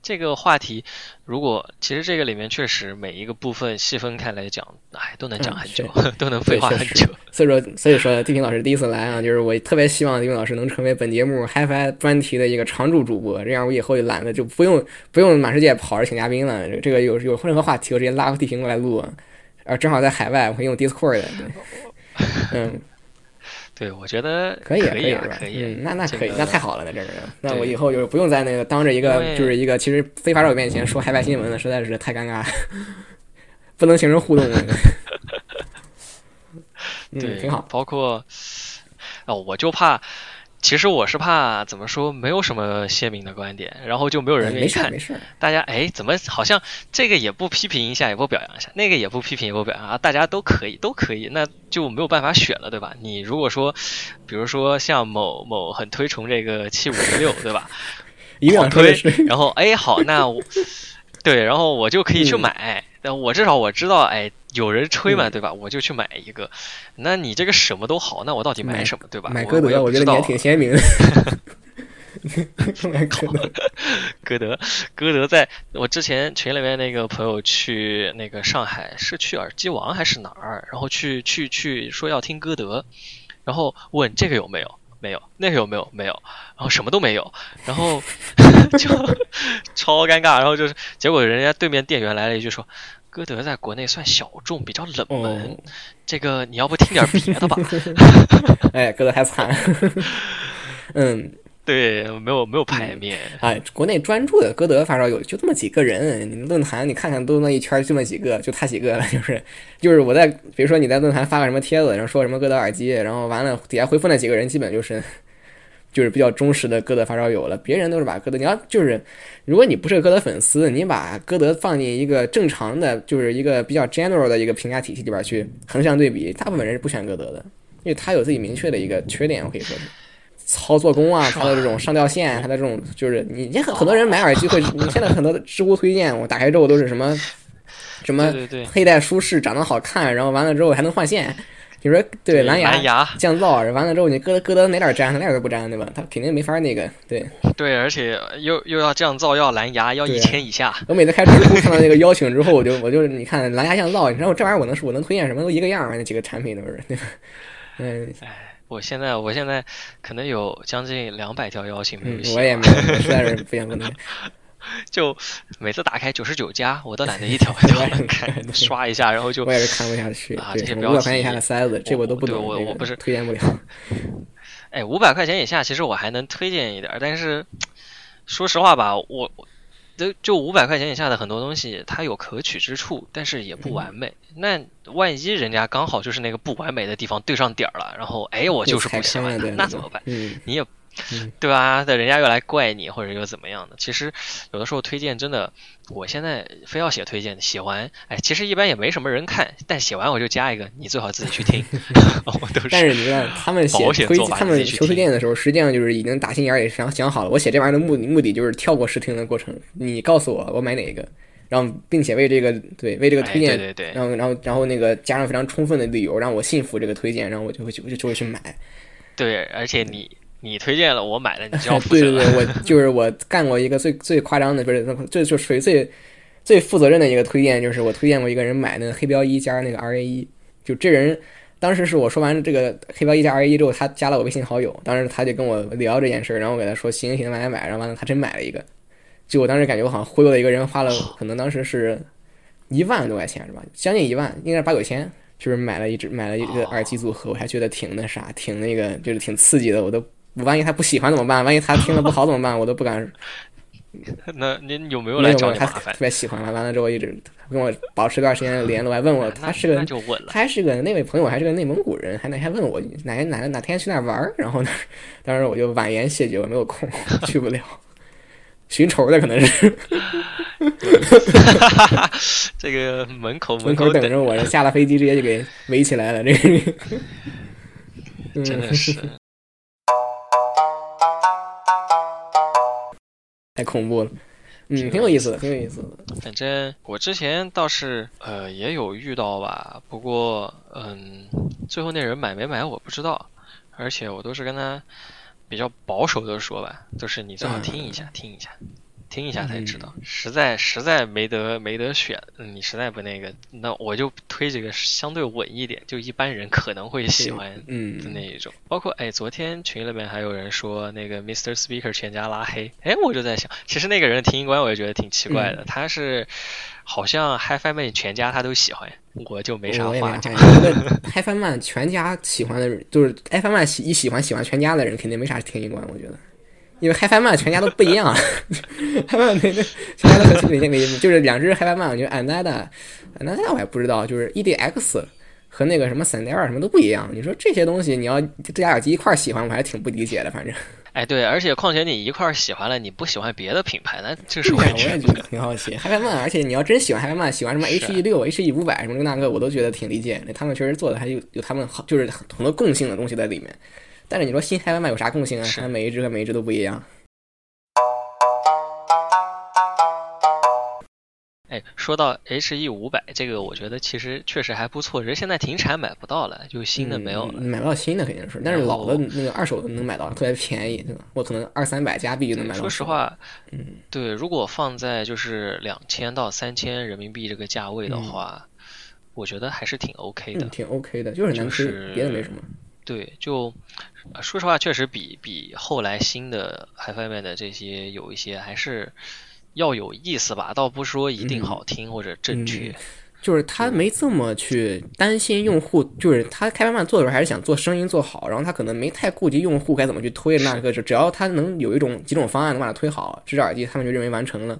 这个话题，如果其实这个里面确实每一个部分细分开来讲，哎，都能讲很久，都能废话很久。所以说，所以说，地平老师第一次来啊，就是我特别希望地平老师能成为本节目 HiFi 专题的一个常驻主播，这样我以后就懒得就不用不用满世界跑着请嘉宾了。这个有有任何话题，我直接拉个地平过来录，啊，正好在海外，我可以用 Discord 的，嗯。对，我觉得可以，可以，可以。嗯，那那可以，那太好了，那这是。那我以后就不用在那个当着一个就是一个其实非法者面前说海外新闻了，实在是太尴尬，不能形成互动。对，挺好。包括哦，我就怕。其实我是怕怎么说，没有什么鲜明的观点，然后就没有人愿意看。没事，大家哎，怎么好像这个也不批评一下，也不表扬一下，那个也不批评，也不表扬啊？大家都可以，都可以，那就没有办法选了，对吧？你如果说，比如说像某某很推崇这个 七五零六，对吧？狂推，然后哎好，那我对，然后我就可以去买。但我至少我知道，哎，有人吹嘛，对吧？我就去买一个。那你这个什么都好，那我到底买什么，对吧？买歌德，我觉得你也挺鲜明的。买 歌德，歌德，歌德，在我之前群里面那个朋友去那个上海，是去耳机王还是哪儿？然后去去去说要听歌德，然后问这个有没有？没有。那个有没有？没有。然后什么都没有，然后 就超尴尬。然后就是结果，人家对面店员来了一句说。歌德在国内算小众，比较冷门。这个你要不听点别的吧？哎，歌德还惨。嗯，对，没有没有排面。哎，国内专注的歌德发烧友就这么几个人，你论坛你看看都那一圈就那几个，就他几个了，就是就是我在比如说你在论坛发个什么帖子，然后说什么歌德耳机，然后完了底下回复那几个人基本就是。就是比较忠实的歌德发烧友了，别人都是把歌德，你要就是，如果你不是个歌德粉丝，你把歌德放进一个正常的，就是一个比较 general 的一个评价体系里边去横向对比，大部分人是不选歌德的，因为他有自己明确的一个缺点，我可以说是操作工啊，他的这种上吊线，他的这种就是你，你很很多人买耳机会，你现在很多知乎推荐，我打开之后都是什么什么佩戴舒适，长得好看，然后完了之后还能换线。你说对蓝牙降噪，完了之后你搁搁到哪点粘，它哪点都不粘，对吧？它肯定没法那个，对。对，而且又又要降噪，要蓝牙，要一千以下。我每次开知乎看到那个邀请之后，我就 我就你看蓝牙降噪，你知道这玩意儿我能我能推荐什么？都一个样儿，那几个产品都是，对吧？嗯。哎，我现在我现在可能有将近两百条邀请没有我也没有，实在是不想跟你。就每次打开九十九加，我都懒得一条 一条看，刷一下，然后就我也是看不下去啊。这些五百块钱以下的塞子，这我都不懂，我我不是推荐不了。哎，五百块钱以下，其实我还能推荐一点，但是说实话吧，我就就五百块钱以下的很多东西，它有可取之处，但是也不完美。那万一人家刚好就是那个不完美的地方对上点儿了，然后哎，我就是不喜欢它，那怎么办？你也。对吧？但人家又来怪你，或者又怎么样的？其实有的时候推荐真的，我现在非要写推荐，写完，哎，其实一般也没什么人看，但写完我就加一个，你最好自己去听。但是你看他们写推，他们求推荐的时候，实际上就是已经打心眼里想想好了，我写这玩意儿的目的目的就是跳过试听的过程，你告诉我我买哪一个，然后并且为这个对为这个推荐，对对对，然后然后然后那个加上非常充分的理由，让我信服这个推荐，然后我就会就就会去买。对，而且你。你推荐了，我买了，你就要负责。对对对，我就是我干过一个最最夸张的，不是，这就属于最最负责任的一个推荐，就是我推荐过一个人买那个黑标一加那个 R A 一，就这人当时是我说完这个黑标一加 R A 一之后，他加了我微信好友，当时他就跟我聊这件事儿，然后我给他说行行买买买，然后完了他真买了一个，就我当时感觉我好像忽悠了一个人，花了 可能当时是一万多块钱是吧？将近一万，应该是八九千，就是买了一只买了一个耳机组合，我还觉得挺那啥，挺那个就是挺刺激的，我都。万一他不喜欢怎么办？万一他听了不好怎么办？我都不敢。那您有没有来找你麻烦？特别喜欢完了之后一直跟我保持一段时间的联络，还问我他是个，他还是个那位朋友，还是个内蒙古人，还那还问我哪哪哪天去那玩儿。然后呢，当时我就婉言谢绝，我没有空，去不了。寻仇的可能是。这个门口门口等着我，下了飞机直接就给围起来了。这个真的是。太恐怖了，嗯，挺有意思的，挺有意思的。反正我之前倒是呃也有遇到吧，不过嗯，最后那人买没买我不知道，而且我都是跟他比较保守的说吧，就是你最好听一下，听一下。听一下才知道，实在实在没得没得选，你实在不那个，那我就推这个相对稳一点，就一般人可能会喜欢的那一种。包括哎，昨天群里面还有人说那个 Mr. Speaker 全家拉黑，哎，我就在想，其实那个人的听音观我也觉得挺奇怪的，他是好像 HiFi Man 全家他都喜欢，我就没啥话讲。HiFi Man 全家喜欢的人，就是 HiFi Man 喜一喜欢喜欢全家的人，肯定没啥听音观，我觉得。因为 HiFi 全家都不一样，HiFi Man 那那全家都和每天每就是两只 HiFi Man，就是 Anada，Anada 我还不知道，就是 EDX 和那个什么 Sandera 什么都不一样。你说这些东西，你要这家耳机一块喜欢，我还挺不理解的。反正，哎，对，而且况且你一块喜欢了，你不喜欢别的品牌，那这是我也觉得挺好奇。HiFi Man，而且你要真喜欢 HiFi Man，喜欢什么 HE 六、HE 五百什么这个那个，我都觉得挺理解。那他们确实做的还有有他们好，就是很多共性的东西在里面。但是你说新海外卖有啥共性啊？它每一只和每一只都不一样。哎，说到 H E 五百这个，我觉得其实确实还不错。人现在停产买不到了，就新的没有了。买不到新的肯定是，但是老的那个二手的能买到，特别便宜，对吧？我可能二三百加币就能买到。说实话，嗯，对，如果放在就是两千到三千人民币这个价位的话，我觉得还是挺 OK 的，挺 OK 的，就是难吃，别的没什么。对，就说实话，确实比比后来新的 HiFi 的这些有一些还是要有意思吧，倒不说一定好听或者正确。就是他没这么去担心用户，就是他开发慢做的时候还是想做声音做好，然后他可能没太顾及用户该怎么去推那个，只要他能有一种几种方案能把它推好，这只耳机他们就认为完成了。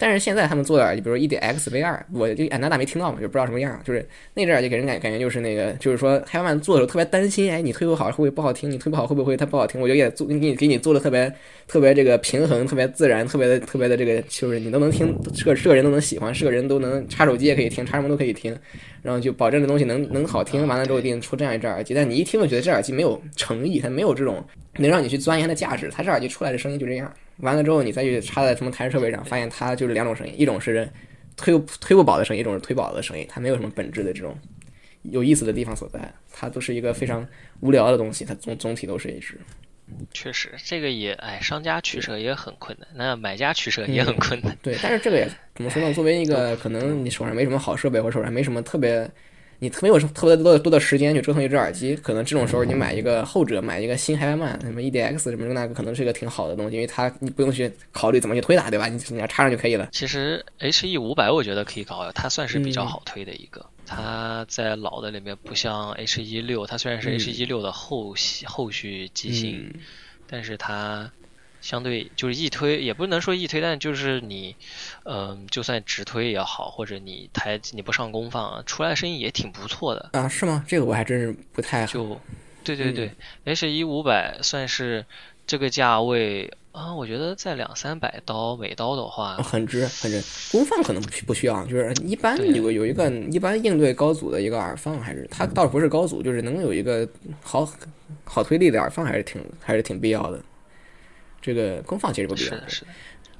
但是现在他们做的耳机，比如说 E D X V 二我就安娜达没听到嘛，就不知道什么样。就是那只耳机给人感感觉就是那个，就是说开发慢做的时候特别担心，哎，你推不好会不会不好听？你推不好会不会它不好听？我觉得也做给你给你做的特别特别这个平衡，特别自然，特别的特别的这个，就是你都能听，是个是个人都能喜欢，是个人都能插手机也可以听，插什么都可以听，然后就保证这东西能能好听。完了之后给你出这样一只耳机，但你一听就觉得这耳机没有诚意，它没有这种能让你去钻研的价值。它这耳机出来的声音就这样。完了之后，你再去插在什么台式设备上，发现它就是两种声音，一种是推推不饱的声音，一种是推饱的声音，它没有什么本质的这种有意思的地方所在，它都是一个非常无聊的东西，它总总体都是一只。确实，这个也哎，商家取舍也很困难，那买家取舍也很困难。对，但是这个也怎么说呢？作为一个可能你手上没什么好设备，或者手上没什么特别。你特没有特别多多的时间去折腾一只耳机，可能这种时候你买一个后者，买一个新 HiFiMan 什么 EDX 什么那个，可能是一个挺好的东西，因为它你不用去考虑怎么去推它，对吧？你你要插上就可以了。其实 HE 五百我觉得可以搞，它算是比较好推的一个。它在老的里面不像 HE 六，它虽然是 HE 六的后后续机型，但是它。相对就是一推，也不能说一推，但就是你，嗯，就算直推也好，或者你台你不上功放，出来声音也挺不错的啊？是吗？这个我还真是不太就，对对对，H 一五百算是这个价位啊，我觉得在两三百刀每刀的话，很值很值。功放可能不不需要，就是一般有有一个一般应对高阻的一个耳放，还是它倒不是高阻，就是能有一个好好推力的耳放，还是挺还是挺必要的。这个功放其实不必要。是的，是的。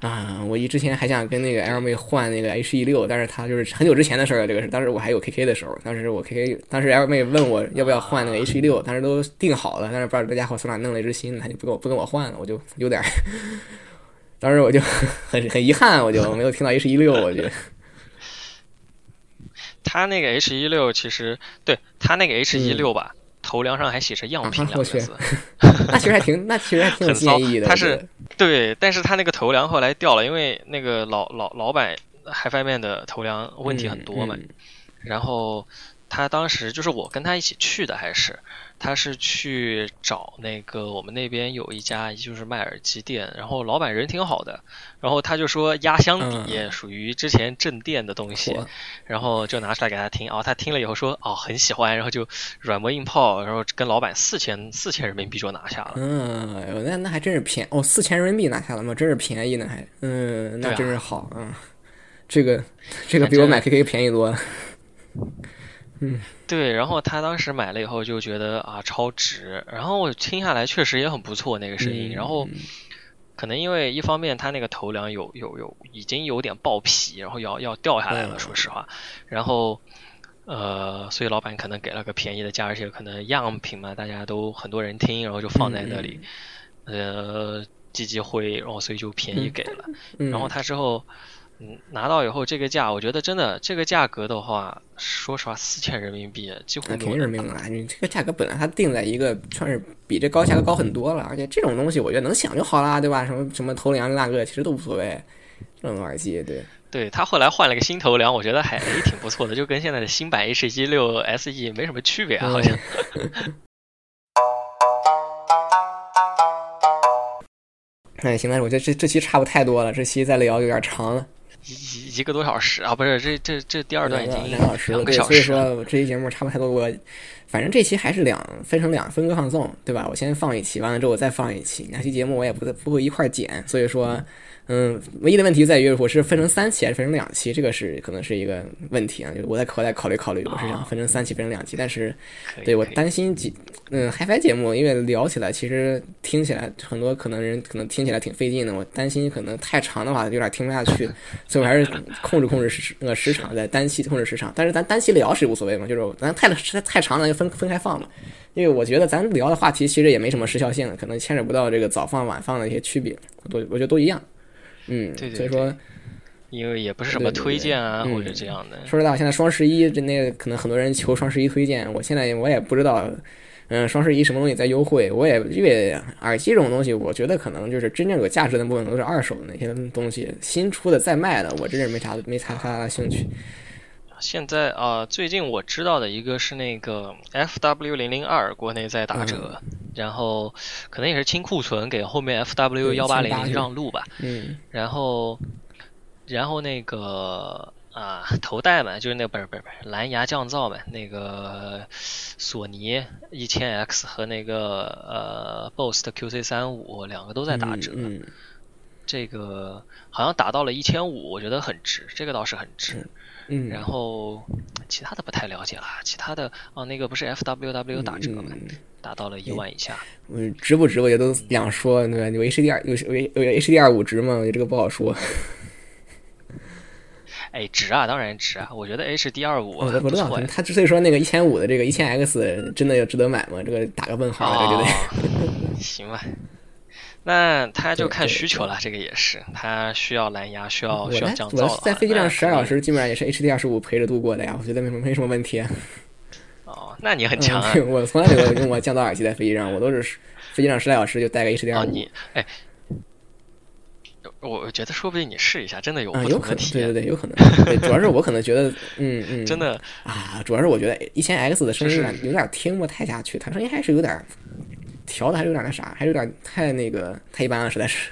啊，我一之前还想跟那个 L 妹换那个 H E 六，但是他就是很久之前的事儿了。这个是当时我还有 K K 的时候，当时我 K K，当时 L 妹问我要不要换那个 H E 六，当时都定好了，但是不知道这家伙从哪弄了一只新的，他就不跟我不跟我换了，我就有点，当时我就很很遗憾，我就没有听到 H E 六，我觉得。他那个 H E 六其实对他那个 H E 六吧。头梁上还写着“样品”两个字，那其实还挺，那其实还挺有纪念意义的。他是对，但是他那个头梁后来掉了，因为那个老老老板 HiFi 的头梁问题很多嘛，然后。他当时就是我跟他一起去的，还是他是去找那个我们那边有一家就是卖耳机店，然后老板人挺好的，然后他就说压箱底属于之前镇店的东西，然后就拿出来给他听，哦，他听了以后说哦很喜欢，然后就软磨硬泡，然后跟老板四千四千人民币就拿下了。嗯，那那还真是便哦，四千人民币拿下了吗？真是便宜呢，还嗯，那真是好啊，这个这个比我买 KK 便宜多了。嗯，对，然后他当时买了以后就觉得啊超值，然后我听下来确实也很不错那个声音，然后可能因为一方面他那个头梁有有有已经有点爆皮，然后要要掉下来了，说实话，然后呃，所以老板可能给了个便宜的价，而且可能样品嘛，大家都很多人听，然后就放在那里，呃，积积灰，然后所以就便宜给了，然后他之后。嗯，拿到以后这个价，我觉得真的这个价格的话，说实话，四千人民币几乎肯定是没有了。你这个价格本来它定在一个算是比这高价格高很多了，而且这种东西我觉得能想就好啦，对吧？什么什么头梁那个其实都无所谓，这种耳机对。对他后来换了个新头梁，我觉得还也挺不错的，就跟现在的新版 H 一六 SE 没什么区别啊，好像。那 行了，我觉得这这期差不太多了，这期再聊有点长了。一一个多小时啊，不是这这这第二段已经两小时了，对，所以说这期节目差不太多。我反正这期还是两分成两分割放送，对吧？我先放一期，完了之后我再放一期，两期节目我也不不会一块剪，所以说。嗯，唯一的问题在于我是分成三期还是分成两期，这个是可能是一个问题啊。就我在我在考虑考虑，我是想分成三期，分成两期。但是，对我担心几嗯，HiFi 节目，因为聊起来其实听起来很多可能人可能听起来挺费劲的。我担心可能太长的话有点听不下去，所以我还是控制控制时那个时长，在单期控制时长。但是咱单期聊是无所谓嘛，就是咱太太太长了就分分开放嘛。因为我觉得咱聊的话题其实也没什么时效性，可能牵扯不到这个早放晚放的一些区别，都我觉得都一样。嗯，对对，所以说，因为也不是什么推荐啊或者这样的。说实话，现在双十一这那个可能很多人求双十一推荐，我现在我也不知道，嗯，双十一什么东西在优惠，我也因为耳机这种东西，我觉得可能就是真正有价值的部分都是二手的那些东西，新出的再卖的，我真是没啥没啥太大兴趣。现在啊，最近我知道的一个是那个 FW 零零二，国内在打折，然后可能也是清库存，给后面 FW 幺八零零让路吧。嗯，然后，然后那个啊，头戴嘛，就是那个不是不是不是蓝牙降噪嘛，那个索尼一千 X 和那个呃 BOSS 的 QC 三五两个都在打折。嗯，这个好像打到了一千五，我觉得很值，这个倒是很值。嗯，然后其他的不太了解了，其他的哦，那个不是 FWW 打折吗？打到了一万以下。嗯，值不值？我觉得都两说，对吧？有 HDR 有有有 HDR 五值吗？我觉得这个不好说。哎，值啊，当然值啊！我觉得 HDR 五我不知道，他之所以说那个一千五的这个一千 X 真的有值得买吗？这个打个问号，对对？行吧。那他就看需求了，这个也是，他需要蓝牙，需要需要降噪。我在飞机上十二小时，基本上也是 HD 二十五陪着度过的呀，我觉得没什么没什么问题。哦，那你很强啊！我从来没有用过降噪耳机在飞机上，我都是飞机上十来小时就带个 HD 二十五。你哎，我觉得说不定你试一下，真的有不同的体验。对对对，有可能。对，主要是我可能觉得，嗯嗯，真的啊，主要是我觉得一千 X 的声音有点听不太下去，它声音还是有点。调的还是有点那啥，还是有点太那个太一般了，实在是。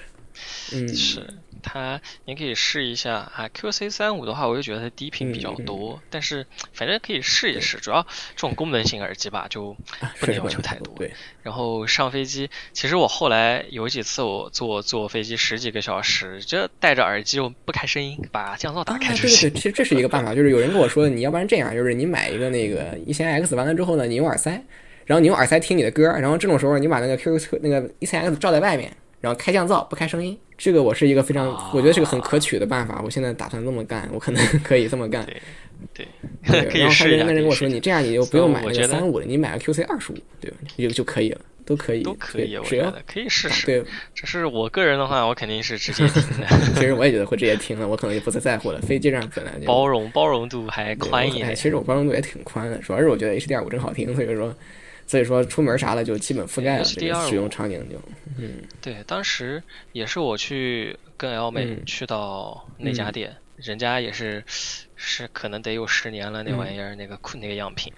嗯，是它，你可以试一下啊。QC 三五的话，我就觉得它低频比较多，但是反正可以试一试。主要这种功能性耳机吧，就不能要求太多。对。然后上飞机，其实我后来有几次我坐坐飞机十几个小时，就戴着耳机，我不开声音，把降噪打开就行。对对对，其实这是一个办法，就是有人跟我说，你要不然这样，就是你买一个那个一千 X，完了之后呢，你用耳塞。然后你用耳塞听你的歌，然后这种时候你把那个 QQ 那个 E3X 罩在外面，然后开降噪不开声音，这个我是一个非常，我觉得是个很可取的办法。我现在打算这么干，我可能可以这么干。对，对。然后还有那人跟我说，你这样你就不用买那个三五了，你买个 QC 二十五，对吧？就就可以了，都可以，都可以，只要可以试试。对，只是我个人的话，我肯定是直接听的。其实我也觉得会直接听了，我可能就不再在乎了。飞机上本来就包容包容度还宽一点，其实我包容度也挺宽的，主要是我觉得 HDR 五真好听，所以说。所以说出门啥的就基本覆盖了这个使用场景就，嗯，对，当时也是我去跟 L 妹去到那家店，人家也是是可能得有十年了那玩意儿那个那个样品，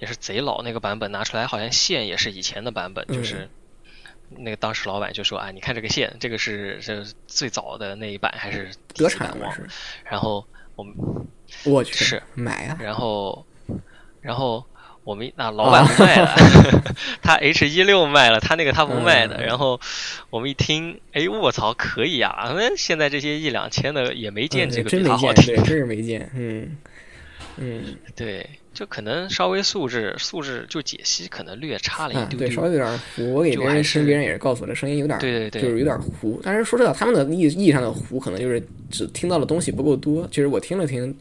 也是贼老那个版本拿出来好像线也是以前的版本，就是那个当时老板就说啊你看这个线这个是是最早的那一版还是德产忘了，然后我们我去是买啊，然后然后。我们那老板不卖了，他 H 一六卖了，他那个他不卖的。然后我们一听，哎，我操，可以啊！那现在这些一两千的也没见这个比他好听，真是没见。嗯嗯，对，就可能稍微素质素质就解析可能略差了一丢丢，对，稍微有点糊。我给别人听，别人也是告诉我，这声音有点，对对对，就是有点糊。但是说实话，他们的意意义上的糊，可能就是只听到的东西不够多。其实我听了听。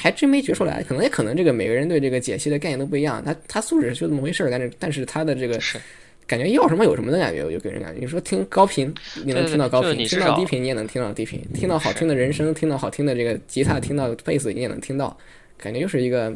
还真没觉出来，可能也可能这个每个人对这个解析的概念都不一样，他他素质就这么回事儿，但是但是他的这个感觉要什么有什么的感觉，我就给人感觉，你说听高频你能听到高频，听到低频你也能听到低频，听到好听的人声，听到好听的这个吉他，听到贝斯你也能听到，感觉就是一个。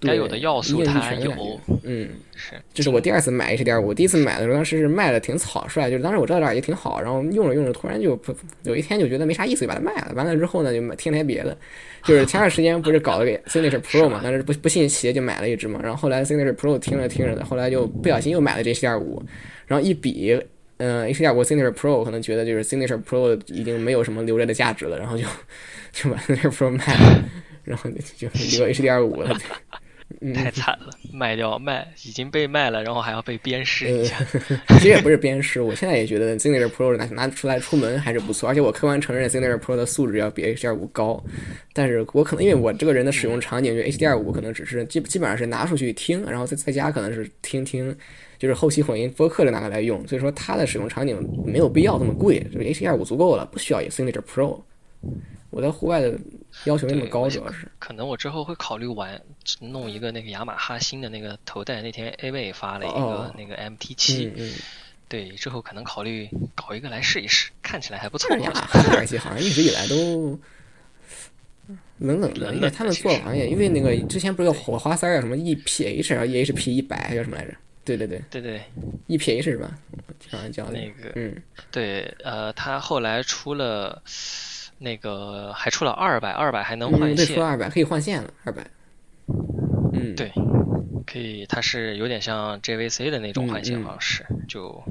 该有的要素它有，嗯，是，这是我第二次买 H 点五，第一次买的时候当时是卖的挺草率，就是当时我知道这耳机挺好，然后用着用着突然就 不有一天就觉得没啥意思，就把它卖了。完了之后呢，就买听点别的，就 是前段时间不是搞了个 Signature Pro 嘛，但是不不信邪就买了一只嘛，然后后来 Signature Pro 听着听着的，后来就不小心又买了这 H 点五，然后一比，嗯，H 点五 Signature Pro 可能觉得就是 Signature Pro 已经没有什么留着的价值了，然后就 就把 Signature Pro 卖了，然后就就留 HDR 五了。太惨了，卖掉卖已经被卖了，然后还要被鞭尸一下。其实也不是鞭尸，我现在也觉得 Signature Pro 拿拿出来出门还是不错，而且我客观承认 Signature Pro 的素质要比 HDR 五高。但是我可能因为我这个人的使用场景，就 HDR 五可能只是基基本上是拿出去听，然后在在家可能是听听，就是后期混音播客就拿它来用，所以说它的使用场景没有必要这么贵，就是 HDR 五足够了，不需要 Signature Pro。我在户外的要求那么高，主要是可能我之后会考虑玩弄一个那个雅马哈新的那个头戴。那天 A 位发了一个那个 MT 七，对，之后可能考虑搞一个来试一试，看起来还不错。雅马哈耳机好像一直以来都 冷冷的，因为他们做行业，因为那个之前不是有火花塞啊，什么 EPH 啊，EHP 一百叫什么来着？对对对对对，EPH 是吧？好像叫那个，嗯，对，呃，他后来出了。那个还出了二百，二百还能嗯，换对，出了线，二百可以换线了，二百。嗯，对可以，它是有点像 JVC 的那种换嗯嗯线方式，就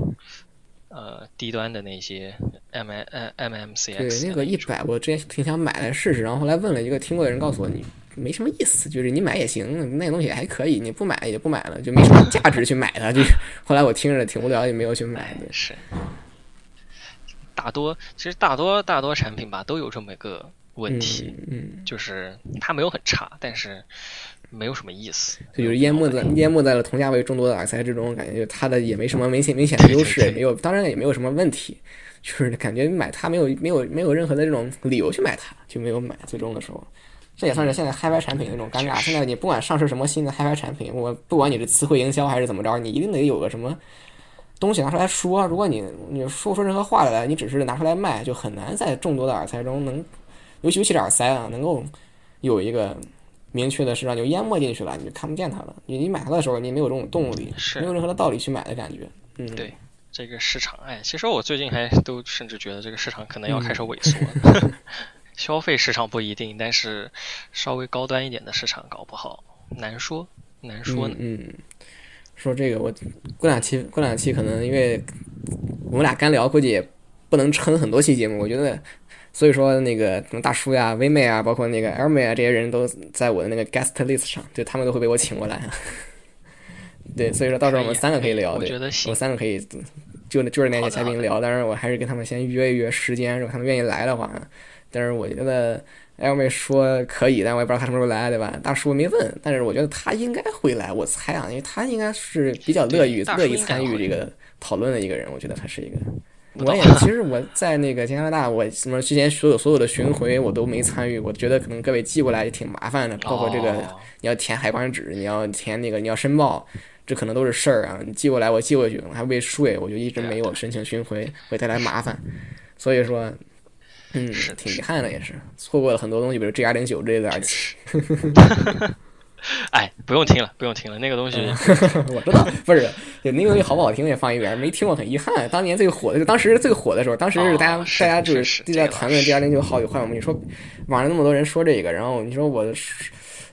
呃低端的那些 M M MMCX 对，那个一百，我之前挺想买来试试，然后后来问了一个听过的人，告诉我你没什么意思，就是你买也行，那个东西还可以，你不买也不买了，就没什么价值去买它。就 是后来我听着挺无聊，也没有去买的。是，大多其实大多大多产品吧都有这么一个问题，嗯嗯，就是它没有很差，但是没有什么意思。就就是淹没在淹没在了同价位众多的耳塞之中，感觉就它的也没什么明显明显的优势，也没有，当然也没有什么问题，就是感觉买它没有没有没有任何的这种理由去买它，就没有买。最终的时候，这也算是现在嗨拍产品的那种尴尬。现在你不管上市什么新的嗨拍产品，我不管你是词汇营销还是怎么着，你一定得有个什么。东西拿出来说，如果你你说不出任何话来，你只是拿出来卖，就很难在众多的耳塞中能，尤其尤其是耳塞啊，能够有一个明确的是让你淹没进去了，你就看不见它了。你你买它的时候，你没有这种动力，是没有任何的道理去买的感觉。嗯，对这个市场，哎，其实我最近还都甚至觉得这个市场可能要嗯开始萎缩了。消费市场不一定，但是稍微高端一点的市场搞不好，难说，难说呢。嗯，嗯说这个我过两期过两期可能因为我们俩干聊，估计也不能撑很多期节目。我觉得，所以说那个什么大叔呀、微妹啊，包括那个 L 妹啊，这些人都在我的那个 guest list 上，就他们都会被我请过来。对，所以说到时候我们三个可以聊，我对，觉得行我三个可以就就是那些嘉宾聊，但是我还是跟他们先约一约时间，如果他们愿意来的话。但是我觉得 L 妹说可以，但我也不知道他什么时候来，对吧？大叔没问，但是我觉得他应该会来，我猜啊，因为他应该是比较乐于对大叔乐意参与这个讨论的一个人，我觉得他是一个。我也其实我在那个加拿大，我什么之前所有所有的巡回我都没参与，我觉得可能各位寄过来也挺麻烦的，包括这个哦你要填海关纸，你要填那个你要申报，这可能都是事儿啊。你寄过来我寄过去，我还未税，我就一直没有申请巡回，会带来麻烦。所以说，嗯是，挺遗憾的，也是错过了很多东西，比如 G R 零九这类的耳机。哎，不用听了，不用听了，那个东西 我知道，不是，对那个东西好不好听也放一边，没听过很遗憾。当年最火的，就当时最火的时候，当时是大家、大家就是是是在谈论 G R 零九好与坏嘛。你说网上那么多人说这个，然后你说我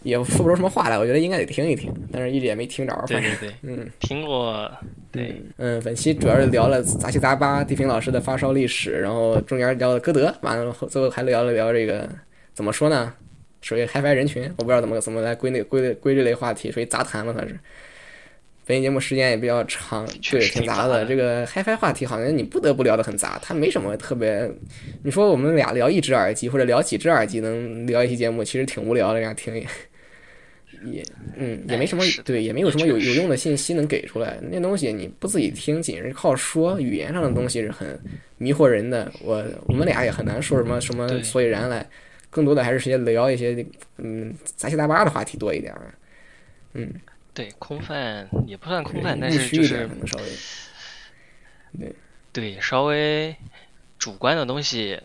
也说不出什么话来，我觉得应该得听一听，但是一直也没听着。对反正对对，嗯，听过，对，嗯，本期主要是聊了杂七杂八地平老师的发烧历史，然后中间聊了歌德，完了后最后还聊了聊这个怎么说呢，属于嗨翻人群，我不知道怎么怎么来归类归类归这类话题，属于杂谈了算是。本期节目时间也比较长，对，确实挺杂的。这个嗨翻话题好像你不得不聊得很杂，它没什么特别。你说我们俩聊一只耳机或者聊几只耳机能聊一期节目，其实挺无聊的，这样听也也嗯也没什么对，也没有什么有有用的信息能给出来。那东西你不自己听，仅是靠说，语言上的东西是很迷惑人的。我我们俩也很难说什么什么所以然来，更多的还是些聊一些嗯杂七杂八的话题多一点嗯。对，空泛也不算空泛，但是就是虚一点可能稍微对。对稍微主观的东西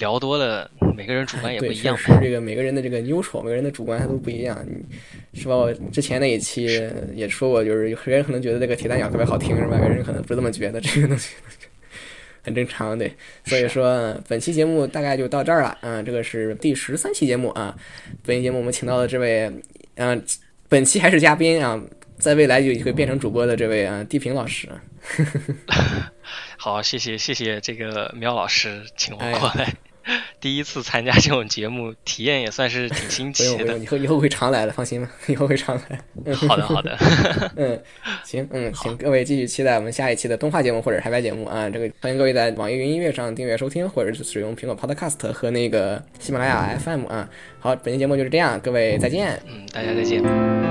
聊多了，每个人主观也不对，一样这个每个人的这个 neutral，每个人的主观他都不一样。是吧？我之前那一期也说过，就是有些人可能觉得这个铁三角特别好听，是吧？有人可能不这么觉得，这个东西很正常，对。所以说，本期节目大概就到这儿了。嗯，这个是第十三期节目啊。本期节目我们请到的这位，嗯、本期还是嘉宾啊，在未来就会变成主播的这位啊，地平老师。好，谢谢谢谢这个喵老师请我过来，第一次参加这种节目，体验也算是挺新奇的不用，。以后以后会常来的，放心吧，以后会常来。嗯好的好的，嗯，行，嗯，请各位继续期待我们下一期的动画节目或者海外节目啊。这个欢迎各位在网易云音乐上订阅收听，或者是使用苹果 Podcast 和那个喜马拉雅 FM 啊。好，本期节目就是这样，各位再见。嗯，大家再见。